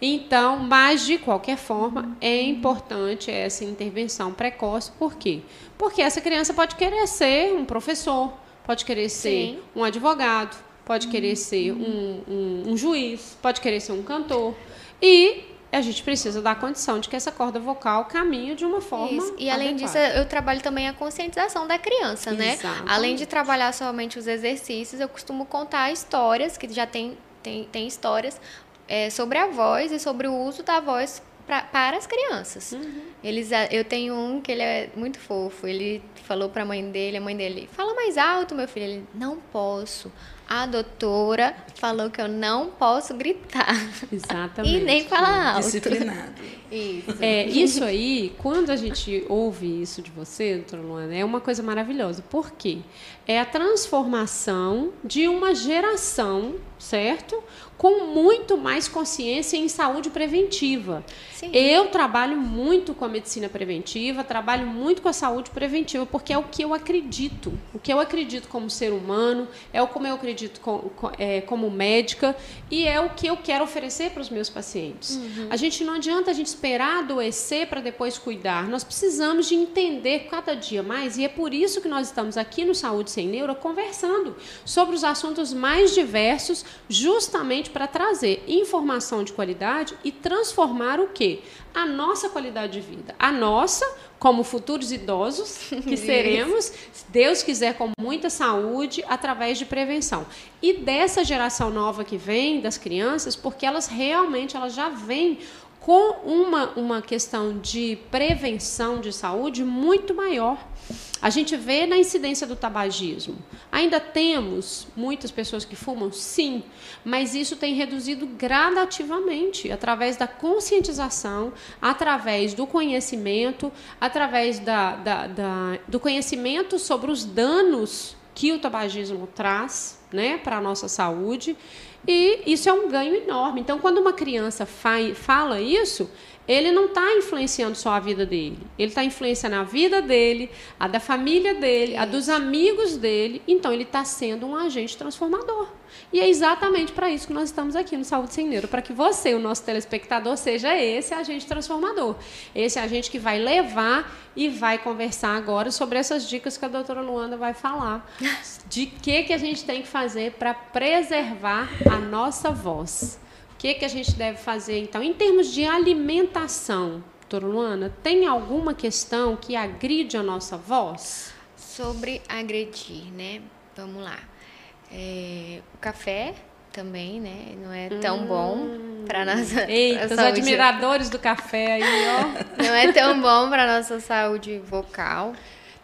Speaker 1: Então, mas de qualquer forma, é importante essa intervenção precoce. Por quê? Porque essa criança pode querer ser um professor, pode querer ser Sim. um advogado, pode uhum. querer ser um, um, um, juiz, pode querer ser um cantor. E a gente precisa dar condição de que essa corda vocal caminhe de uma forma. Isso.
Speaker 3: E além adequada. disso, eu trabalho também a conscientização da criança, né? Exatamente. Além de trabalhar somente os exercícios, eu costumo contar histórias, que já tem, tem, tem histórias é, sobre a voz e sobre o uso da voz pra, para as crianças. Uhum. Eles, eu tenho um que ele é muito fofo. Ele falou para a mãe dele, a mãe dele, fala mais alto, meu filho. Ele, não posso. A doutora falou que eu não posso gritar.
Speaker 1: Exatamente. [LAUGHS]
Speaker 3: E nem falar alto.
Speaker 2: Disciplinado. [LAUGHS]
Speaker 1: Isso. É, isso aí, quando a gente ouve isso de você, doutora Luana, é uma coisa maravilhosa. Por quê? É a transformação de uma geração, certo? com muito mais consciência em saúde preventiva. Sim. Eu trabalho muito com a medicina preventiva, trabalho muito com a saúde preventiva, porque é o que eu acredito. O que eu acredito como ser humano, é o como eu acredito com, com, é, como médica e é o que eu quero oferecer para os meus pacientes. Uhum. A gente não adianta a gente esperar adoecer para depois cuidar. Nós precisamos de entender cada dia mais e é por isso que nós estamos aqui no Saúde Sem Neuro conversando sobre os assuntos mais diversos, justamente para trazer informação de qualidade e transformar o quê? A nossa qualidade de vida. A nossa, como futuros idosos, que [LAUGHS] seremos, se Deus quiser, com muita saúde, através de prevenção. E dessa geração nova que vem, das crianças, porque elas realmente elas já vêm com uma, uma questão de prevenção de saúde muito maior. A gente vê na incidência do tabagismo. Ainda temos muitas pessoas que fumam? Sim, mas isso tem reduzido gradativamente através da conscientização, através do conhecimento, através da, da, da, do conhecimento sobre os danos que o tabagismo traz né, para a nossa saúde. E isso é um ganho enorme. Então, quando uma criança fala isso, ele não está influenciando só a vida dele. Ele está influenciando a vida dele, a da família dele, a dos amigos dele. Então, ele está sendo um agente transformador. E é exatamente para isso que nós estamos aqui no Saúde Sem Neuro, para que você, o nosso telespectador, seja esse agente transformador. Esse agente que vai levar e vai conversar agora sobre essas dicas que a doutora Luanda vai falar. De que, que a gente tem que fazer para preservar a nossa voz que, que a gente deve fazer, então, em termos de alimentação, doutora Luana, tem alguma questão que agride a nossa voz?
Speaker 3: Sobre agredir, né? Vamos lá. É, o café também, né? Não é tão bom para nossa
Speaker 1: Hum. Eita, os
Speaker 3: saúde.
Speaker 1: admiradores do café aí, ó. [LAUGHS]
Speaker 3: Não é tão bom para nossa saúde vocal.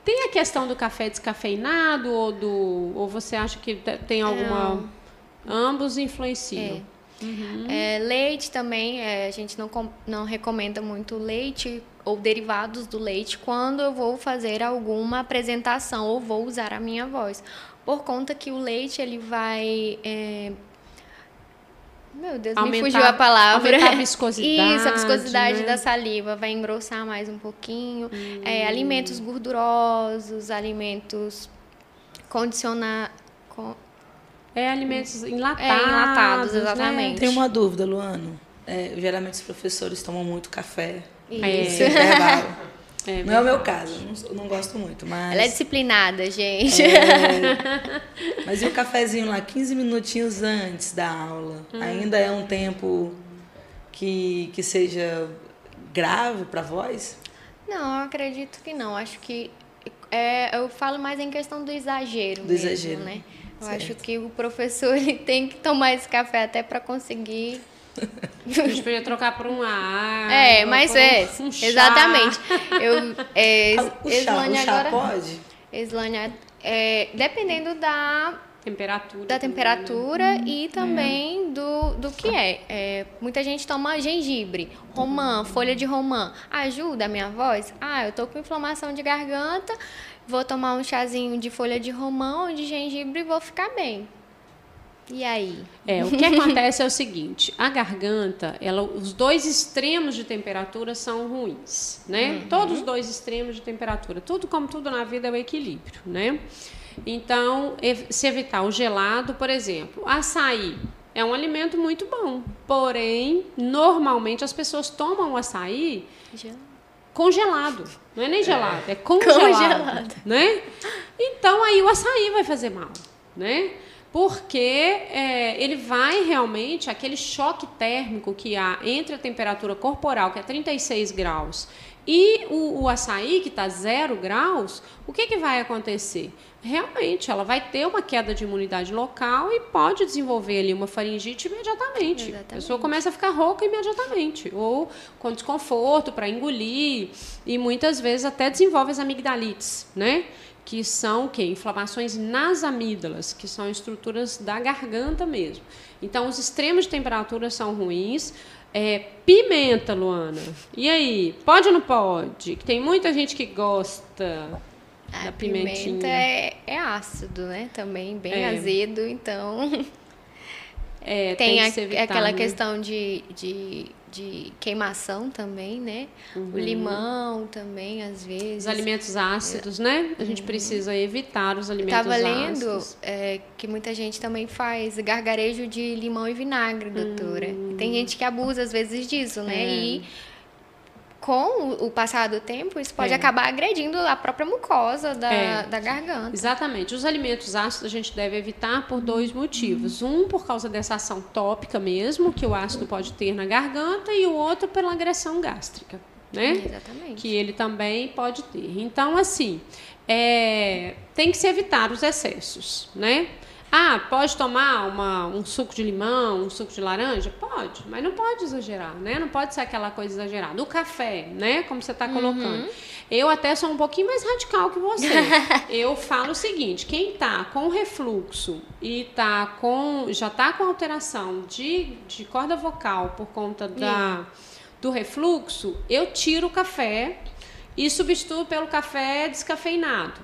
Speaker 1: Tem a questão do café descafeinado ou do ou você acha que te- tem alguma ambos influenciam?
Speaker 3: É, leite também, é, a gente não, não recomenda muito leite ou derivados do leite quando eu vou fazer alguma apresentação ou vou usar a minha voz. Por conta que o leite, ele vai... é, Meu Deus, me
Speaker 1: Aumentar-
Speaker 3: fugiu a palavra.
Speaker 1: aumentar a viscosidade,
Speaker 3: Isso, a viscosidade
Speaker 1: né?
Speaker 3: da saliva vai engrossar mais um pouquinho.
Speaker 1: Hum.
Speaker 3: É, alimentos gordurosos, alimentos condicionar... con-
Speaker 1: É alimentos enlatados,
Speaker 3: É, enlatados,
Speaker 1: né?
Speaker 3: exatamente.
Speaker 2: Tenho uma dúvida, Luano. É, geralmente os professores tomam muito café
Speaker 3: Isso.
Speaker 2: no [LAUGHS] intervalo.
Speaker 1: É
Speaker 2: não é o meu caso, eu não, não gosto muito, mas.
Speaker 3: Ela é disciplinada, gente. [LAUGHS]
Speaker 2: Mas e o cafezinho lá, 15 minutinhos antes da aula?
Speaker 3: Hum.
Speaker 2: Ainda é um tempo que, que seja grave para a voz?
Speaker 3: Não, eu acredito que não. Acho que é, eu falo mais em questão do exagero
Speaker 2: Do
Speaker 3: mesmo,
Speaker 2: exagero.
Speaker 3: né? Eu
Speaker 2: Certo.
Speaker 3: acho que o professor [LAUGHS] ele tem que tomar esse café até para conseguir.
Speaker 1: A gente podia trocar por uma água.
Speaker 3: é, mas
Speaker 1: um-
Speaker 3: é,
Speaker 1: um chá.
Speaker 3: exatamente. Eu, é, [LAUGHS]
Speaker 2: Ah, o chá,
Speaker 3: Eslane
Speaker 2: o chá
Speaker 3: agora,
Speaker 2: pode?
Speaker 3: Eslane, é, dependendo da
Speaker 1: Temperatura.
Speaker 3: da temperatura
Speaker 1: né?
Speaker 3: e também do, do que é. É, Muita gente toma gengibre, romã, folha de romã. Ajuda a minha voz? Ah, eu tô com inflamação de garganta, vou tomar um chazinho de folha de romã ou de gengibre e vou ficar bem. E aí?
Speaker 1: É, o que acontece é o seguinte, a garganta, ela, os dois extremos de temperatura são ruins, né? Todos os dois extremos de temperatura, tudo como tudo na vida é o equilíbrio, né? Então, se evitar o gelado, por exemplo, açaí é um alimento muito bom, porém, normalmente as pessoas tomam o açaí congelado. Não é nem gelado, é congelado,
Speaker 3: Congelado.
Speaker 1: né? Então aí o açaí vai fazer mal, né? Porque é, ele vai realmente, aquele choque térmico que há entre a temperatura corporal, que é 36 graus, e o, o açaí, que está zero graus, o que, que vai acontecer? Realmente, ela vai ter uma queda de imunidade local e pode desenvolver ali uma faringite imediatamente. A
Speaker 3: Exatamente.
Speaker 1: pessoa começa a ficar rouca imediatamente, ou com desconforto para engolir, e muitas vezes até desenvolve as amigdalites, né? Que são o quê? Inflamações nas amígdalas, que são estruturas da garganta mesmo. Então, os extremos de temperatura são ruins. É, pimenta, Luana. E aí? Pode ou não pode? Que tem muita gente que gosta
Speaker 3: A
Speaker 1: da pimentinha.
Speaker 3: pimenta é, é ácido, né? Também bem
Speaker 1: É.
Speaker 3: azedo, então
Speaker 1: É,
Speaker 3: tem,
Speaker 1: que
Speaker 3: a-
Speaker 1: se evitar,
Speaker 3: aquela
Speaker 1: né?
Speaker 3: questão de, de, de queimação também, né? O limão também, às vezes.
Speaker 1: Uhum. Os alimentos ácidos, né? A gente precisa evitar os alimentos
Speaker 3: Tava lendo
Speaker 1: ácidos.
Speaker 3: é, que muita gente também faz gargarejo de limão e vinagre, doutora.
Speaker 1: Hum.
Speaker 3: E tem gente que abusa às vezes disso, né?
Speaker 1: É.
Speaker 3: E com o, passar do tempo, isso pode
Speaker 1: É.
Speaker 3: acabar agredindo a própria mucosa da,
Speaker 1: É.
Speaker 3: da garganta.
Speaker 1: Exatamente. Os alimentos ácidos a gente deve evitar por dois motivos. Um, por causa dessa ação tópica mesmo, que o ácido pode ter na garganta, e o outro pela agressão gástrica, né?
Speaker 3: Exatamente.
Speaker 1: que ele também pode ter. Então, assim, é, tem que se evitar os excessos, né? Ah, pode tomar uma, um suco de limão, um suco de laranja? Pode, mas não pode exagerar, né? Não pode ser aquela coisa exagerada. O café, né? Como você está colocando. Eu até sou um pouquinho mais radical que você. [LAUGHS] Eu falo o seguinte: quem tá com refluxo e tá com, já tá com alteração de, de corda vocal por conta da, do refluxo, eu tiro o café e substituo pelo café descafeinado,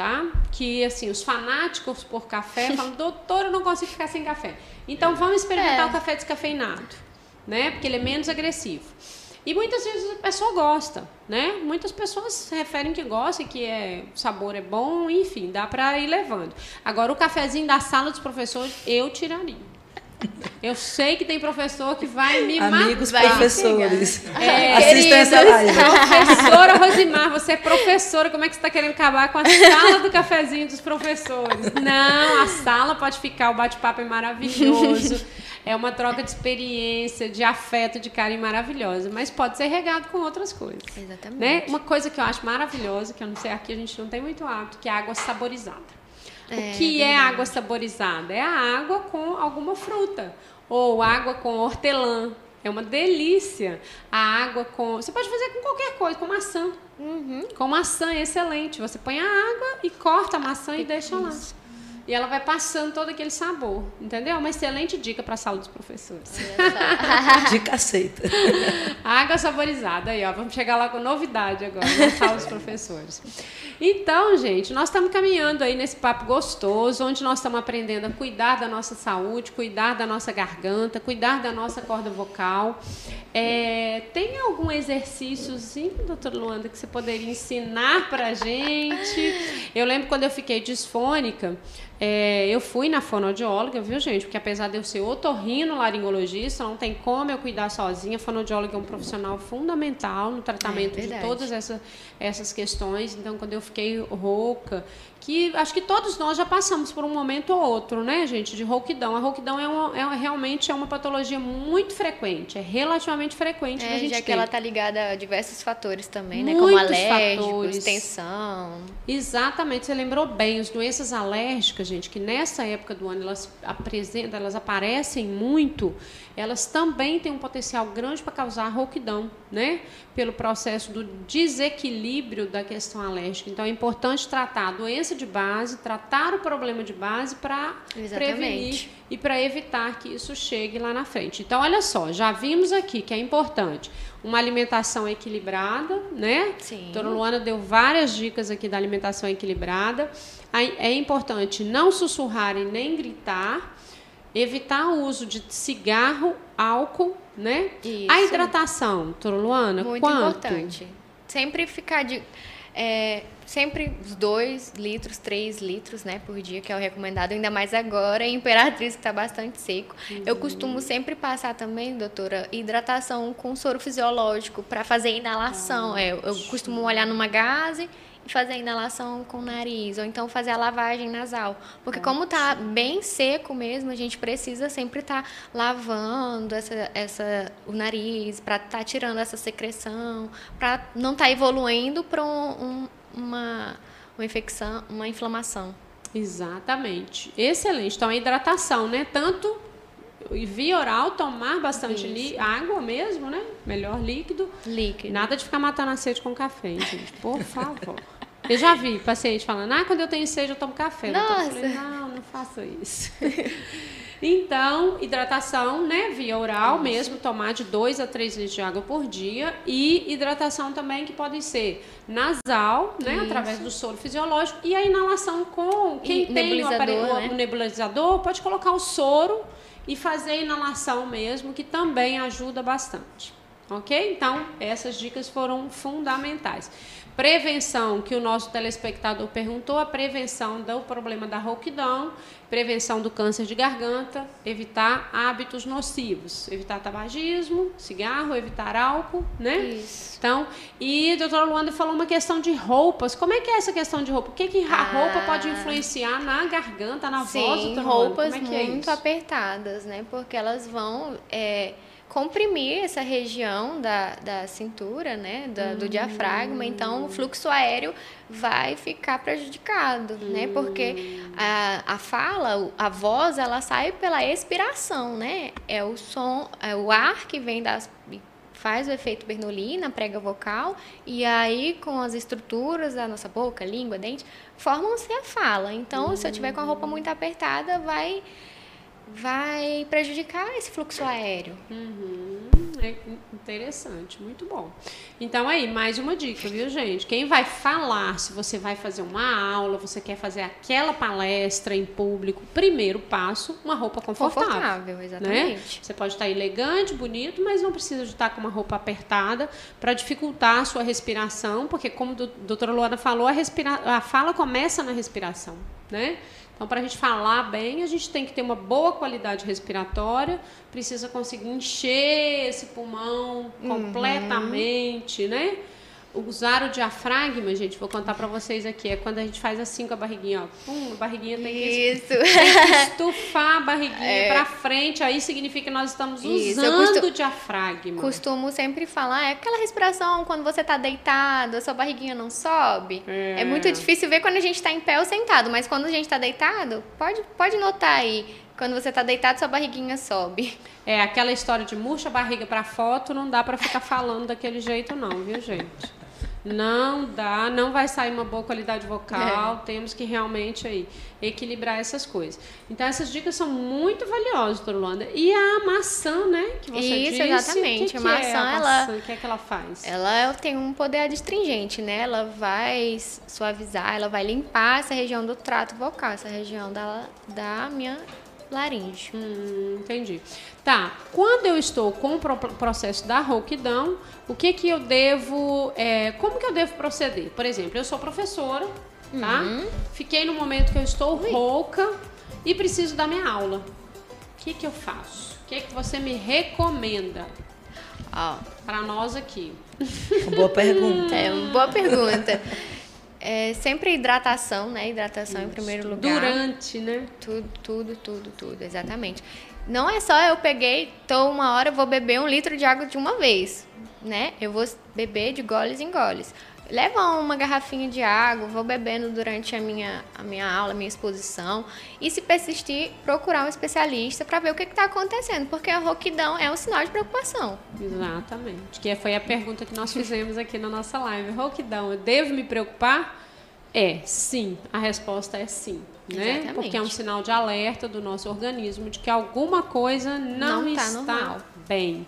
Speaker 1: tá? Que assim, os fanáticos por café [LAUGHS] falam, doutor, eu não consigo ficar sem café. Então vamos experimentar
Speaker 3: É.
Speaker 1: o café descafeinado, né? Porque ele é menos agressivo. E muitas vezes a pessoa gosta, né? Muitas pessoas referem que gostam, que é, o sabor é bom, enfim, dá para ir levando. Agora, o cafezinho da sala dos professores, eu tiraria. Eu sei que tem professor que vai me
Speaker 2: Amigos
Speaker 1: matar.
Speaker 2: professores.
Speaker 1: É,
Speaker 2: Assistam essa live. [LAUGHS]
Speaker 1: Professora Rosimar, você é professora, como é que você está querendo acabar com a sala do cafezinho dos professores? Não, a sala pode ficar, o bate-papo é maravilhoso. É uma troca de experiência, de afeto, de carinho maravilhosa, mas pode ser regado com outras coisas.
Speaker 3: Exatamente.
Speaker 1: Né? Uma coisa que eu acho maravilhosa, que eu não sei, aqui a gente não tem muito hábito, que é a água saborizada.
Speaker 3: É,
Speaker 1: o que é água saborizada? É a água com alguma fruta ou água com hortelã. É uma delícia. A água com. Você pode fazer com qualquer coisa, com maçã.
Speaker 3: Uhum.
Speaker 1: Com maçã é excelente. Você põe a água e corta a maçã e deixa lá. E ela vai passando todo aquele sabor, entendeu? Uma excelente dica para a sala dos professores. [LAUGHS]
Speaker 2: Dica aceita.
Speaker 1: Água saborizada aí, ó. Vamos chegar lá com novidade agora na sala dos professores. Então, gente, nós estamos caminhando aí nesse papo gostoso, onde nós estamos aprendendo a cuidar da nossa saúde, cuidar da nossa garganta, cuidar da nossa corda vocal. É, tem algum exercíciozinho, doutora Luanda, que você poderia ensinar pra gente? Eu lembro quando eu fiquei disfônica, é, eu fui na fonoaudióloga, viu, gente? Porque apesar de eu ser otorrino laringologista, não tem como eu cuidar sozinha. A fonoaudióloga é um profissional fundamental no tratamento
Speaker 3: É
Speaker 1: de todas essa, essas questões. Então, quando eu fiquei rouca, que acho que todos nós já passamos por um momento ou outro, né, gente, de rouquidão. A rouquidão é, uma, é realmente é uma patologia muito frequente, é relativamente frequente
Speaker 3: É,
Speaker 1: gente
Speaker 3: já que
Speaker 1: ter.
Speaker 3: ela tá ligada a diversos fatores também, né? Como
Speaker 1: Muitos
Speaker 3: alérgicos,
Speaker 1: fatores.
Speaker 3: tensão.
Speaker 1: Exatamente, você lembrou bem, as doenças alérgicas, gente, que nessa época do ano elas apresentam, elas aparecem muito, elas também têm um potencial grande para causar rouquidão, né? Pelo processo do desequilíbrio da questão alérgica. Então é importante tratar a doença de base, tratar o problema de base para prevenir e para evitar que isso chegue lá na frente. Então, olha só, já vimos aqui que é importante uma alimentação equilibrada, né?
Speaker 3: Sim.
Speaker 1: Doutora Luana deu várias dicas aqui da alimentação equilibrada. É importante não sussurrar e nem gritar, evitar o uso de cigarro, álcool, né?
Speaker 3: Isso.
Speaker 1: A hidratação, Luana,
Speaker 3: Muito
Speaker 1: quanto?
Speaker 3: importante. Sempre ficar de. é, sempre os 2 litros, 3 litros, né, por dia, que é o recomendado, ainda mais agora, em Imperatriz, que está bastante seco. Eu
Speaker 1: Uhum.
Speaker 3: costumo sempre passar também, doutora, hidratação com soro fisiológico para fazer inalação. É, eu, eu costumo olhar numa gase fazer a inalação com o nariz, ou então fazer a lavagem nasal. Porque como tá bem seco mesmo, a gente precisa sempre estar lavando essa, essa, o nariz, para estar tirando essa secreção, para não estar evoluindo para um, um- uma, uma infecção, uma inflamação.
Speaker 1: Exatamente. Excelente. Então, a hidratação, né? Tanto via oral, tomar bastante li- água mesmo, né? Melhor líquido.
Speaker 3: Líquido.
Speaker 1: Nada de ficar matando a sede com café, gente. Por [LAUGHS] favor. Eu já vi paciente falando, ah, quando eu tenho sede eu tomo café. Doutora, Eu falei,
Speaker 3: Nossa.
Speaker 1: não, não faça isso. [LAUGHS] Então, hidratação, né, via oral mesmo, tomar de 2 a 3 litros de água por dia e hidratação também que podem ser nasal, né,
Speaker 3: Isso.
Speaker 1: através do soro fisiológico e a inalação com quem
Speaker 3: E
Speaker 1: tem o, aparelho,
Speaker 3: né?
Speaker 1: o nebulizador pode colocar o soro e fazer a inalação mesmo, que também ajuda bastante. Ok? Então, essas dicas foram fundamentais. Prevenção, que o nosso telespectador perguntou, a prevenção do problema da rouquidão, prevenção do câncer de garganta, evitar hábitos nocivos, evitar tabagismo, cigarro, evitar álcool, né?
Speaker 3: Isso.
Speaker 1: Então, e a doutora Luanda falou uma questão de roupas. Como é que é essa questão de roupa? O que, que a
Speaker 3: Ah.
Speaker 1: roupa pode influenciar na garganta, na voz,
Speaker 3: Sim,
Speaker 1: doutora Luanda?
Speaker 3: roupas
Speaker 1: é é
Speaker 3: muito
Speaker 1: isso?
Speaker 3: apertadas, né? Porque elas vão é, comprimir essa região da, da cintura, né? Da- do diafragma. Então, o fluxo aéreo vai ficar prejudicado, né? Porque a, a fala, a voz, ela sai pela expiração, né? É o som, é o ar que vem das faz o efeito Bernoulli na prega vocal e aí com as estruturas da nossa boca, língua, dente, formam-se a fala. Então, se eu tiver com a roupa muito apertada, vai vai prejudicar esse fluxo aéreo.
Speaker 1: Uhum, é interessante, muito bom. Então aí, mais uma dica, viu, gente? Quem vai falar, se você vai fazer uma aula, você quer fazer aquela palestra em público, primeiro passo, uma roupa confortável.
Speaker 3: Confortável,
Speaker 1: né?
Speaker 3: exatamente.
Speaker 1: Você pode estar elegante, bonito, mas não precisa de estar com uma roupa apertada para dificultar a sua respiração, porque como a doutora Luana falou, a, respira... a fala começa na respiração. Né? Então, para a gente falar bem, a gente tem que ter uma boa qualidade respiratória, precisa conseguir encher esse pulmão completamente, né? Usar o diafragma, gente, vou contar para vocês aqui, é quando a gente faz assim com a barriguinha, ó. Pum, a barriguinha tem que,
Speaker 3: Isso. [LAUGHS]
Speaker 1: tem que estufar a barriguinha
Speaker 3: É.
Speaker 1: para frente, aí significa que nós estamos
Speaker 3: Isso,
Speaker 1: usando
Speaker 3: costu-
Speaker 1: o diafragma.
Speaker 3: Costumo sempre falar, é aquela respiração quando você tá deitado, a sua barriguinha não sobe.
Speaker 1: É.
Speaker 3: É, muito difícil ver quando a gente tá em pé ou sentado, mas quando a gente tá deitado, pode, pode notar aí. Quando você tá deitado, sua barriguinha sobe.
Speaker 1: É, aquela história de murcha a barriga para foto, não dá para ficar falando daquele jeito não, viu, gente? Não dá, não vai sair uma boa qualidade vocal,
Speaker 3: É.
Speaker 1: temos que realmente aí equilibrar essas coisas. Então essas dicas são muito valiosas, doutora Luanda. E a maçã, né, que você
Speaker 3: Isso,
Speaker 1: disse,
Speaker 3: exatamente.
Speaker 1: que
Speaker 3: A
Speaker 1: que é
Speaker 3: maçã,
Speaker 1: a
Speaker 3: ela-
Speaker 1: maçã, o que é que ela faz?
Speaker 3: Ela tem um poder adstringente, né? Ela vai suavizar, ela vai limpar essa região do trato vocal, essa região da, da minha laringe.
Speaker 1: Hum, entendi. Tá. Quando eu estou com o pro- processo da rouquidão, o que que eu devo, é, como que eu devo proceder? Por exemplo, eu sou professora, tá? Fiquei no momento que eu estou rouca e preciso dar minha aula. O que que eu faço? O que que você me recomenda
Speaker 3: Ó,
Speaker 1: para nós aqui?
Speaker 2: Uma boa pergunta.
Speaker 3: é uma boa pergunta. [LAUGHS] É sempre hidratação, né? Hidratação em primeiro lugar.
Speaker 1: Durante, né?
Speaker 3: Tudo, tudo, tudo, tudo, exatamente. Não é só eu peguei, tô uma hora, vou beber um litro de água de uma vez, né? Eu vou beber de goles em goles. Leva uma garrafinha de água, vou bebendo durante a minha, a minha aula, a minha exposição. E se persistir, procurar um especialista para ver o que está acontecendo, porque a rouquidão é um sinal de preocupação.
Speaker 1: Exatamente. Que foi a pergunta que nós fizemos aqui na nossa live. Rouquidão, eu devo me preocupar? É, sim. A resposta é sim. Né?
Speaker 3: Exatamente.
Speaker 1: Porque é um sinal de alerta do nosso organismo de que alguma coisa não,
Speaker 3: Não tá
Speaker 1: está
Speaker 3: normal.
Speaker 1: Bem.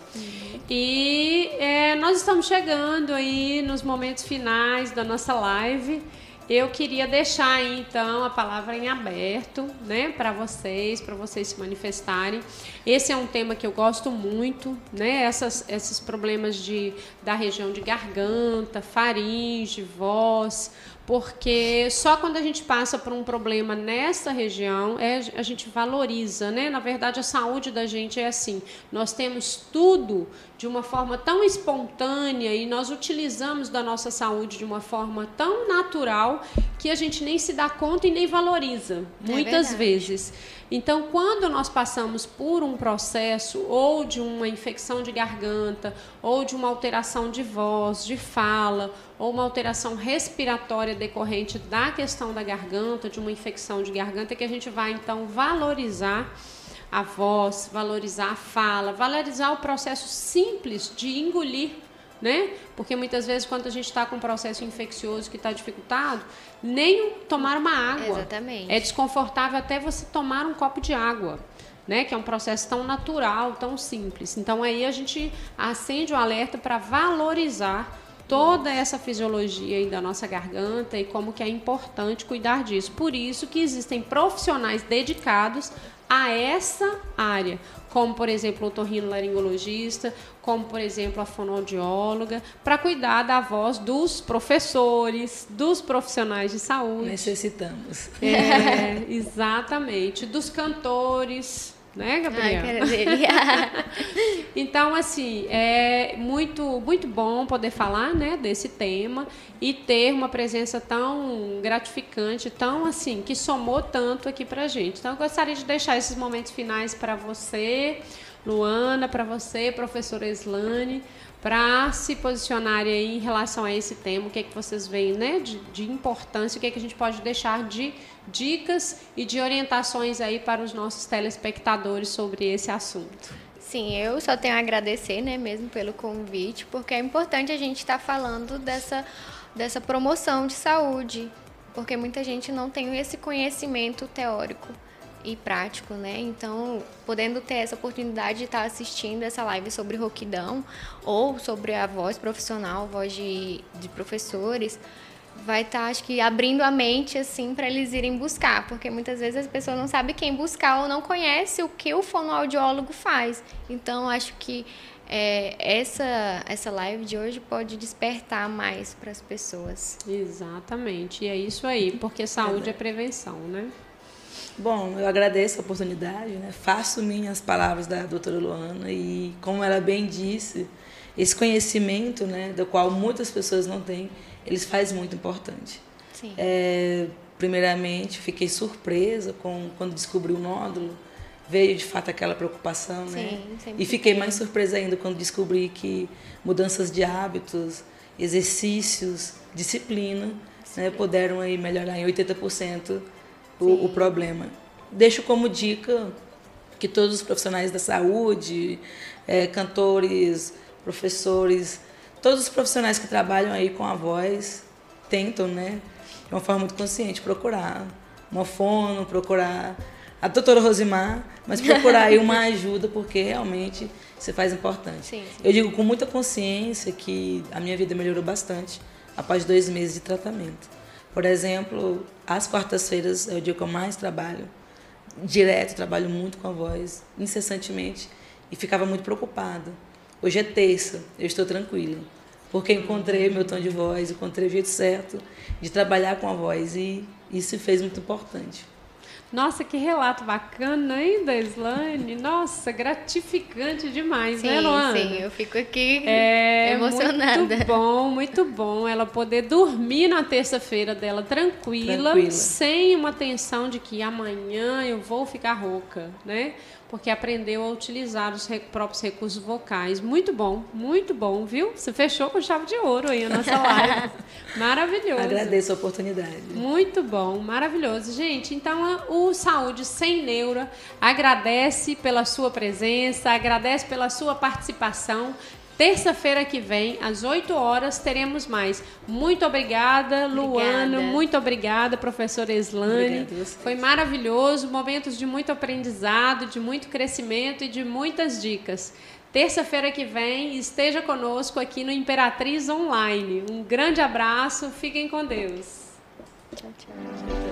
Speaker 1: E é, nós estamos chegando aí nos momentos finais da nossa live. Eu queria deixar aí, então a palavra em aberto, né, para vocês, para vocês se manifestarem. Esse é um tema que eu gosto muito, né? Essas, esses problemas de, da região de garganta, faringe, voz, porque só quando a gente passa por um problema nessa região é, a gente valoriza, né? Na verdade, a saúde da gente é assim. Nós temos tudo de uma forma tão espontânea e nós utilizamos da nossa saúde de uma forma tão natural que a gente nem se dá conta e nem valoriza, muitas
Speaker 3: verdade.
Speaker 1: vezes. Então, quando nós passamos por um processo ou de uma infecção de garganta, ou de uma alteração de voz, de fala, ou uma alteração respiratória decorrente da questão da garganta, de uma infecção de garganta, que a gente vai então valorizar a voz, valorizar a fala, valorizar o processo simples de engolir né? Porque muitas vezes quando a gente está com um processo infeccioso que está dificultado, nem tomar uma água.
Speaker 3: Exatamente.
Speaker 1: É desconfortável até você tomar um copo de água. Né, que é um processo tão natural, tão simples. Então aí a gente acende o alerta para valorizar toda essa fisiologia da nossa garganta e como que é importante cuidar disso. Por isso que existem profissionais dedicados a essa área, como por exemplo o otorrinolaringologista, como por exemplo a fonoaudióloga, para cuidar da voz dos professores, dos profissionais de saúde.
Speaker 2: Necessitamos.
Speaker 1: É, [LAUGHS] exatamente. Dos cantores, né,
Speaker 3: Ai,
Speaker 1: Gabriela? [LAUGHS] Então, assim, é muito, muito bom poder falar né, desse tema e ter uma presença tão gratificante, tão assim, que somou tanto aqui pra gente. Então, eu gostaria de deixar esses momentos finais para você, Luana, para você, professora Islane, para se posicionarem aí em relação a esse tema, o que é que vocês veem né, de, de importância, o que é que a gente pode deixar de dicas e de orientações aí para os nossos telespectadores sobre esse assunto.
Speaker 3: Sim, eu só tenho a agradecer, né, mesmo pelo convite, porque é importante a gente estar falando dessa, dessa promoção de saúde, porque muita gente não tem esse conhecimento teórico e prático, né? Então, podendo ter essa oportunidade de estar assistindo essa live sobre roquidão ou sobre a voz profissional, voz de, de professores, vai estar, acho que, abrindo a mente, assim, para eles irem buscar, porque muitas vezes as pessoas não sabem quem buscar ou não conhece o que o fonoaudiólogo faz. Então, acho que é, essa, essa live de hoje pode despertar mais para as pessoas.
Speaker 1: Exatamente. E é isso aí, porque saúde é prevenção, né?
Speaker 2: Bom, eu agradeço a oportunidade, né? faço minhas palavras da doutora Luana e, como ela bem disse, esse conhecimento, né, do qual muitas pessoas não têm, eles faz muito importante.
Speaker 3: Sim.
Speaker 2: É, primeiramente, fiquei surpresa com quando descobri o nódulo, veio de fato aquela preocupação,
Speaker 3: Sim,
Speaker 2: né? E fiquei mais surpresa ainda quando descobri que mudanças de hábitos, exercícios, disciplina, né, puderam aí melhorar em 80% o, o problema. Deixo como dica que todos os profissionais da saúde, eh, cantores, professores, todos os profissionais que trabalham aí com a voz tentam, né, de uma forma muito consciente, procurar uma fono, procurar a doutora Rosimar, mas procurar aí uma [LAUGHS] ajuda, porque realmente você faz importante.
Speaker 3: Sim, sim.
Speaker 2: Eu digo com muita consciência que a minha vida melhorou bastante após dois meses de tratamento. Por exemplo, às quartas-feiras é o dia que eu mais trabalho, direto, trabalho muito com a voz, incessantemente, e ficava muito preocupada. Hoje é terça, eu estou tranquila, porque encontrei meu tom de voz, encontrei o jeito certo de trabalhar com a voz, e isso fez muito importante.
Speaker 1: Nossa, que relato bacana, hein, da Islane? Nossa, gratificante demais,
Speaker 3: Sim,
Speaker 1: né, Luana?
Speaker 3: sim, eu fico aqui
Speaker 1: É
Speaker 3: emocionada.
Speaker 1: muito bom, muito bom ela poder dormir na terça-feira dela tranquila,
Speaker 2: Tranquila.
Speaker 1: sem uma tensão de que amanhã eu vou ficar rouca, né? Porque aprendeu a utilizar os próprios recursos vocais. Muito bom, muito bom, viu? Você fechou com chave de ouro aí a nossa [LAUGHS] live. Maravilhoso.
Speaker 2: Agradeço a oportunidade.
Speaker 1: Muito bom, maravilhoso. Gente, então o Saúde Sem Neura agradece pela sua presença, agradece pela sua participação. Terça-feira que vem, às 8 horas, teremos mais. Muito obrigada, Luana.
Speaker 3: Obrigada.
Speaker 1: Muito obrigada, professora Eslane.
Speaker 2: Obrigada.
Speaker 1: Foi maravilhoso. Momentos de muito aprendizado, de muito crescimento e de muitas dicas. Terça-feira que vem, esteja conosco aqui no Imperatriz Online. Um grande abraço, fiquem com Deus.
Speaker 3: Tchau, tchau.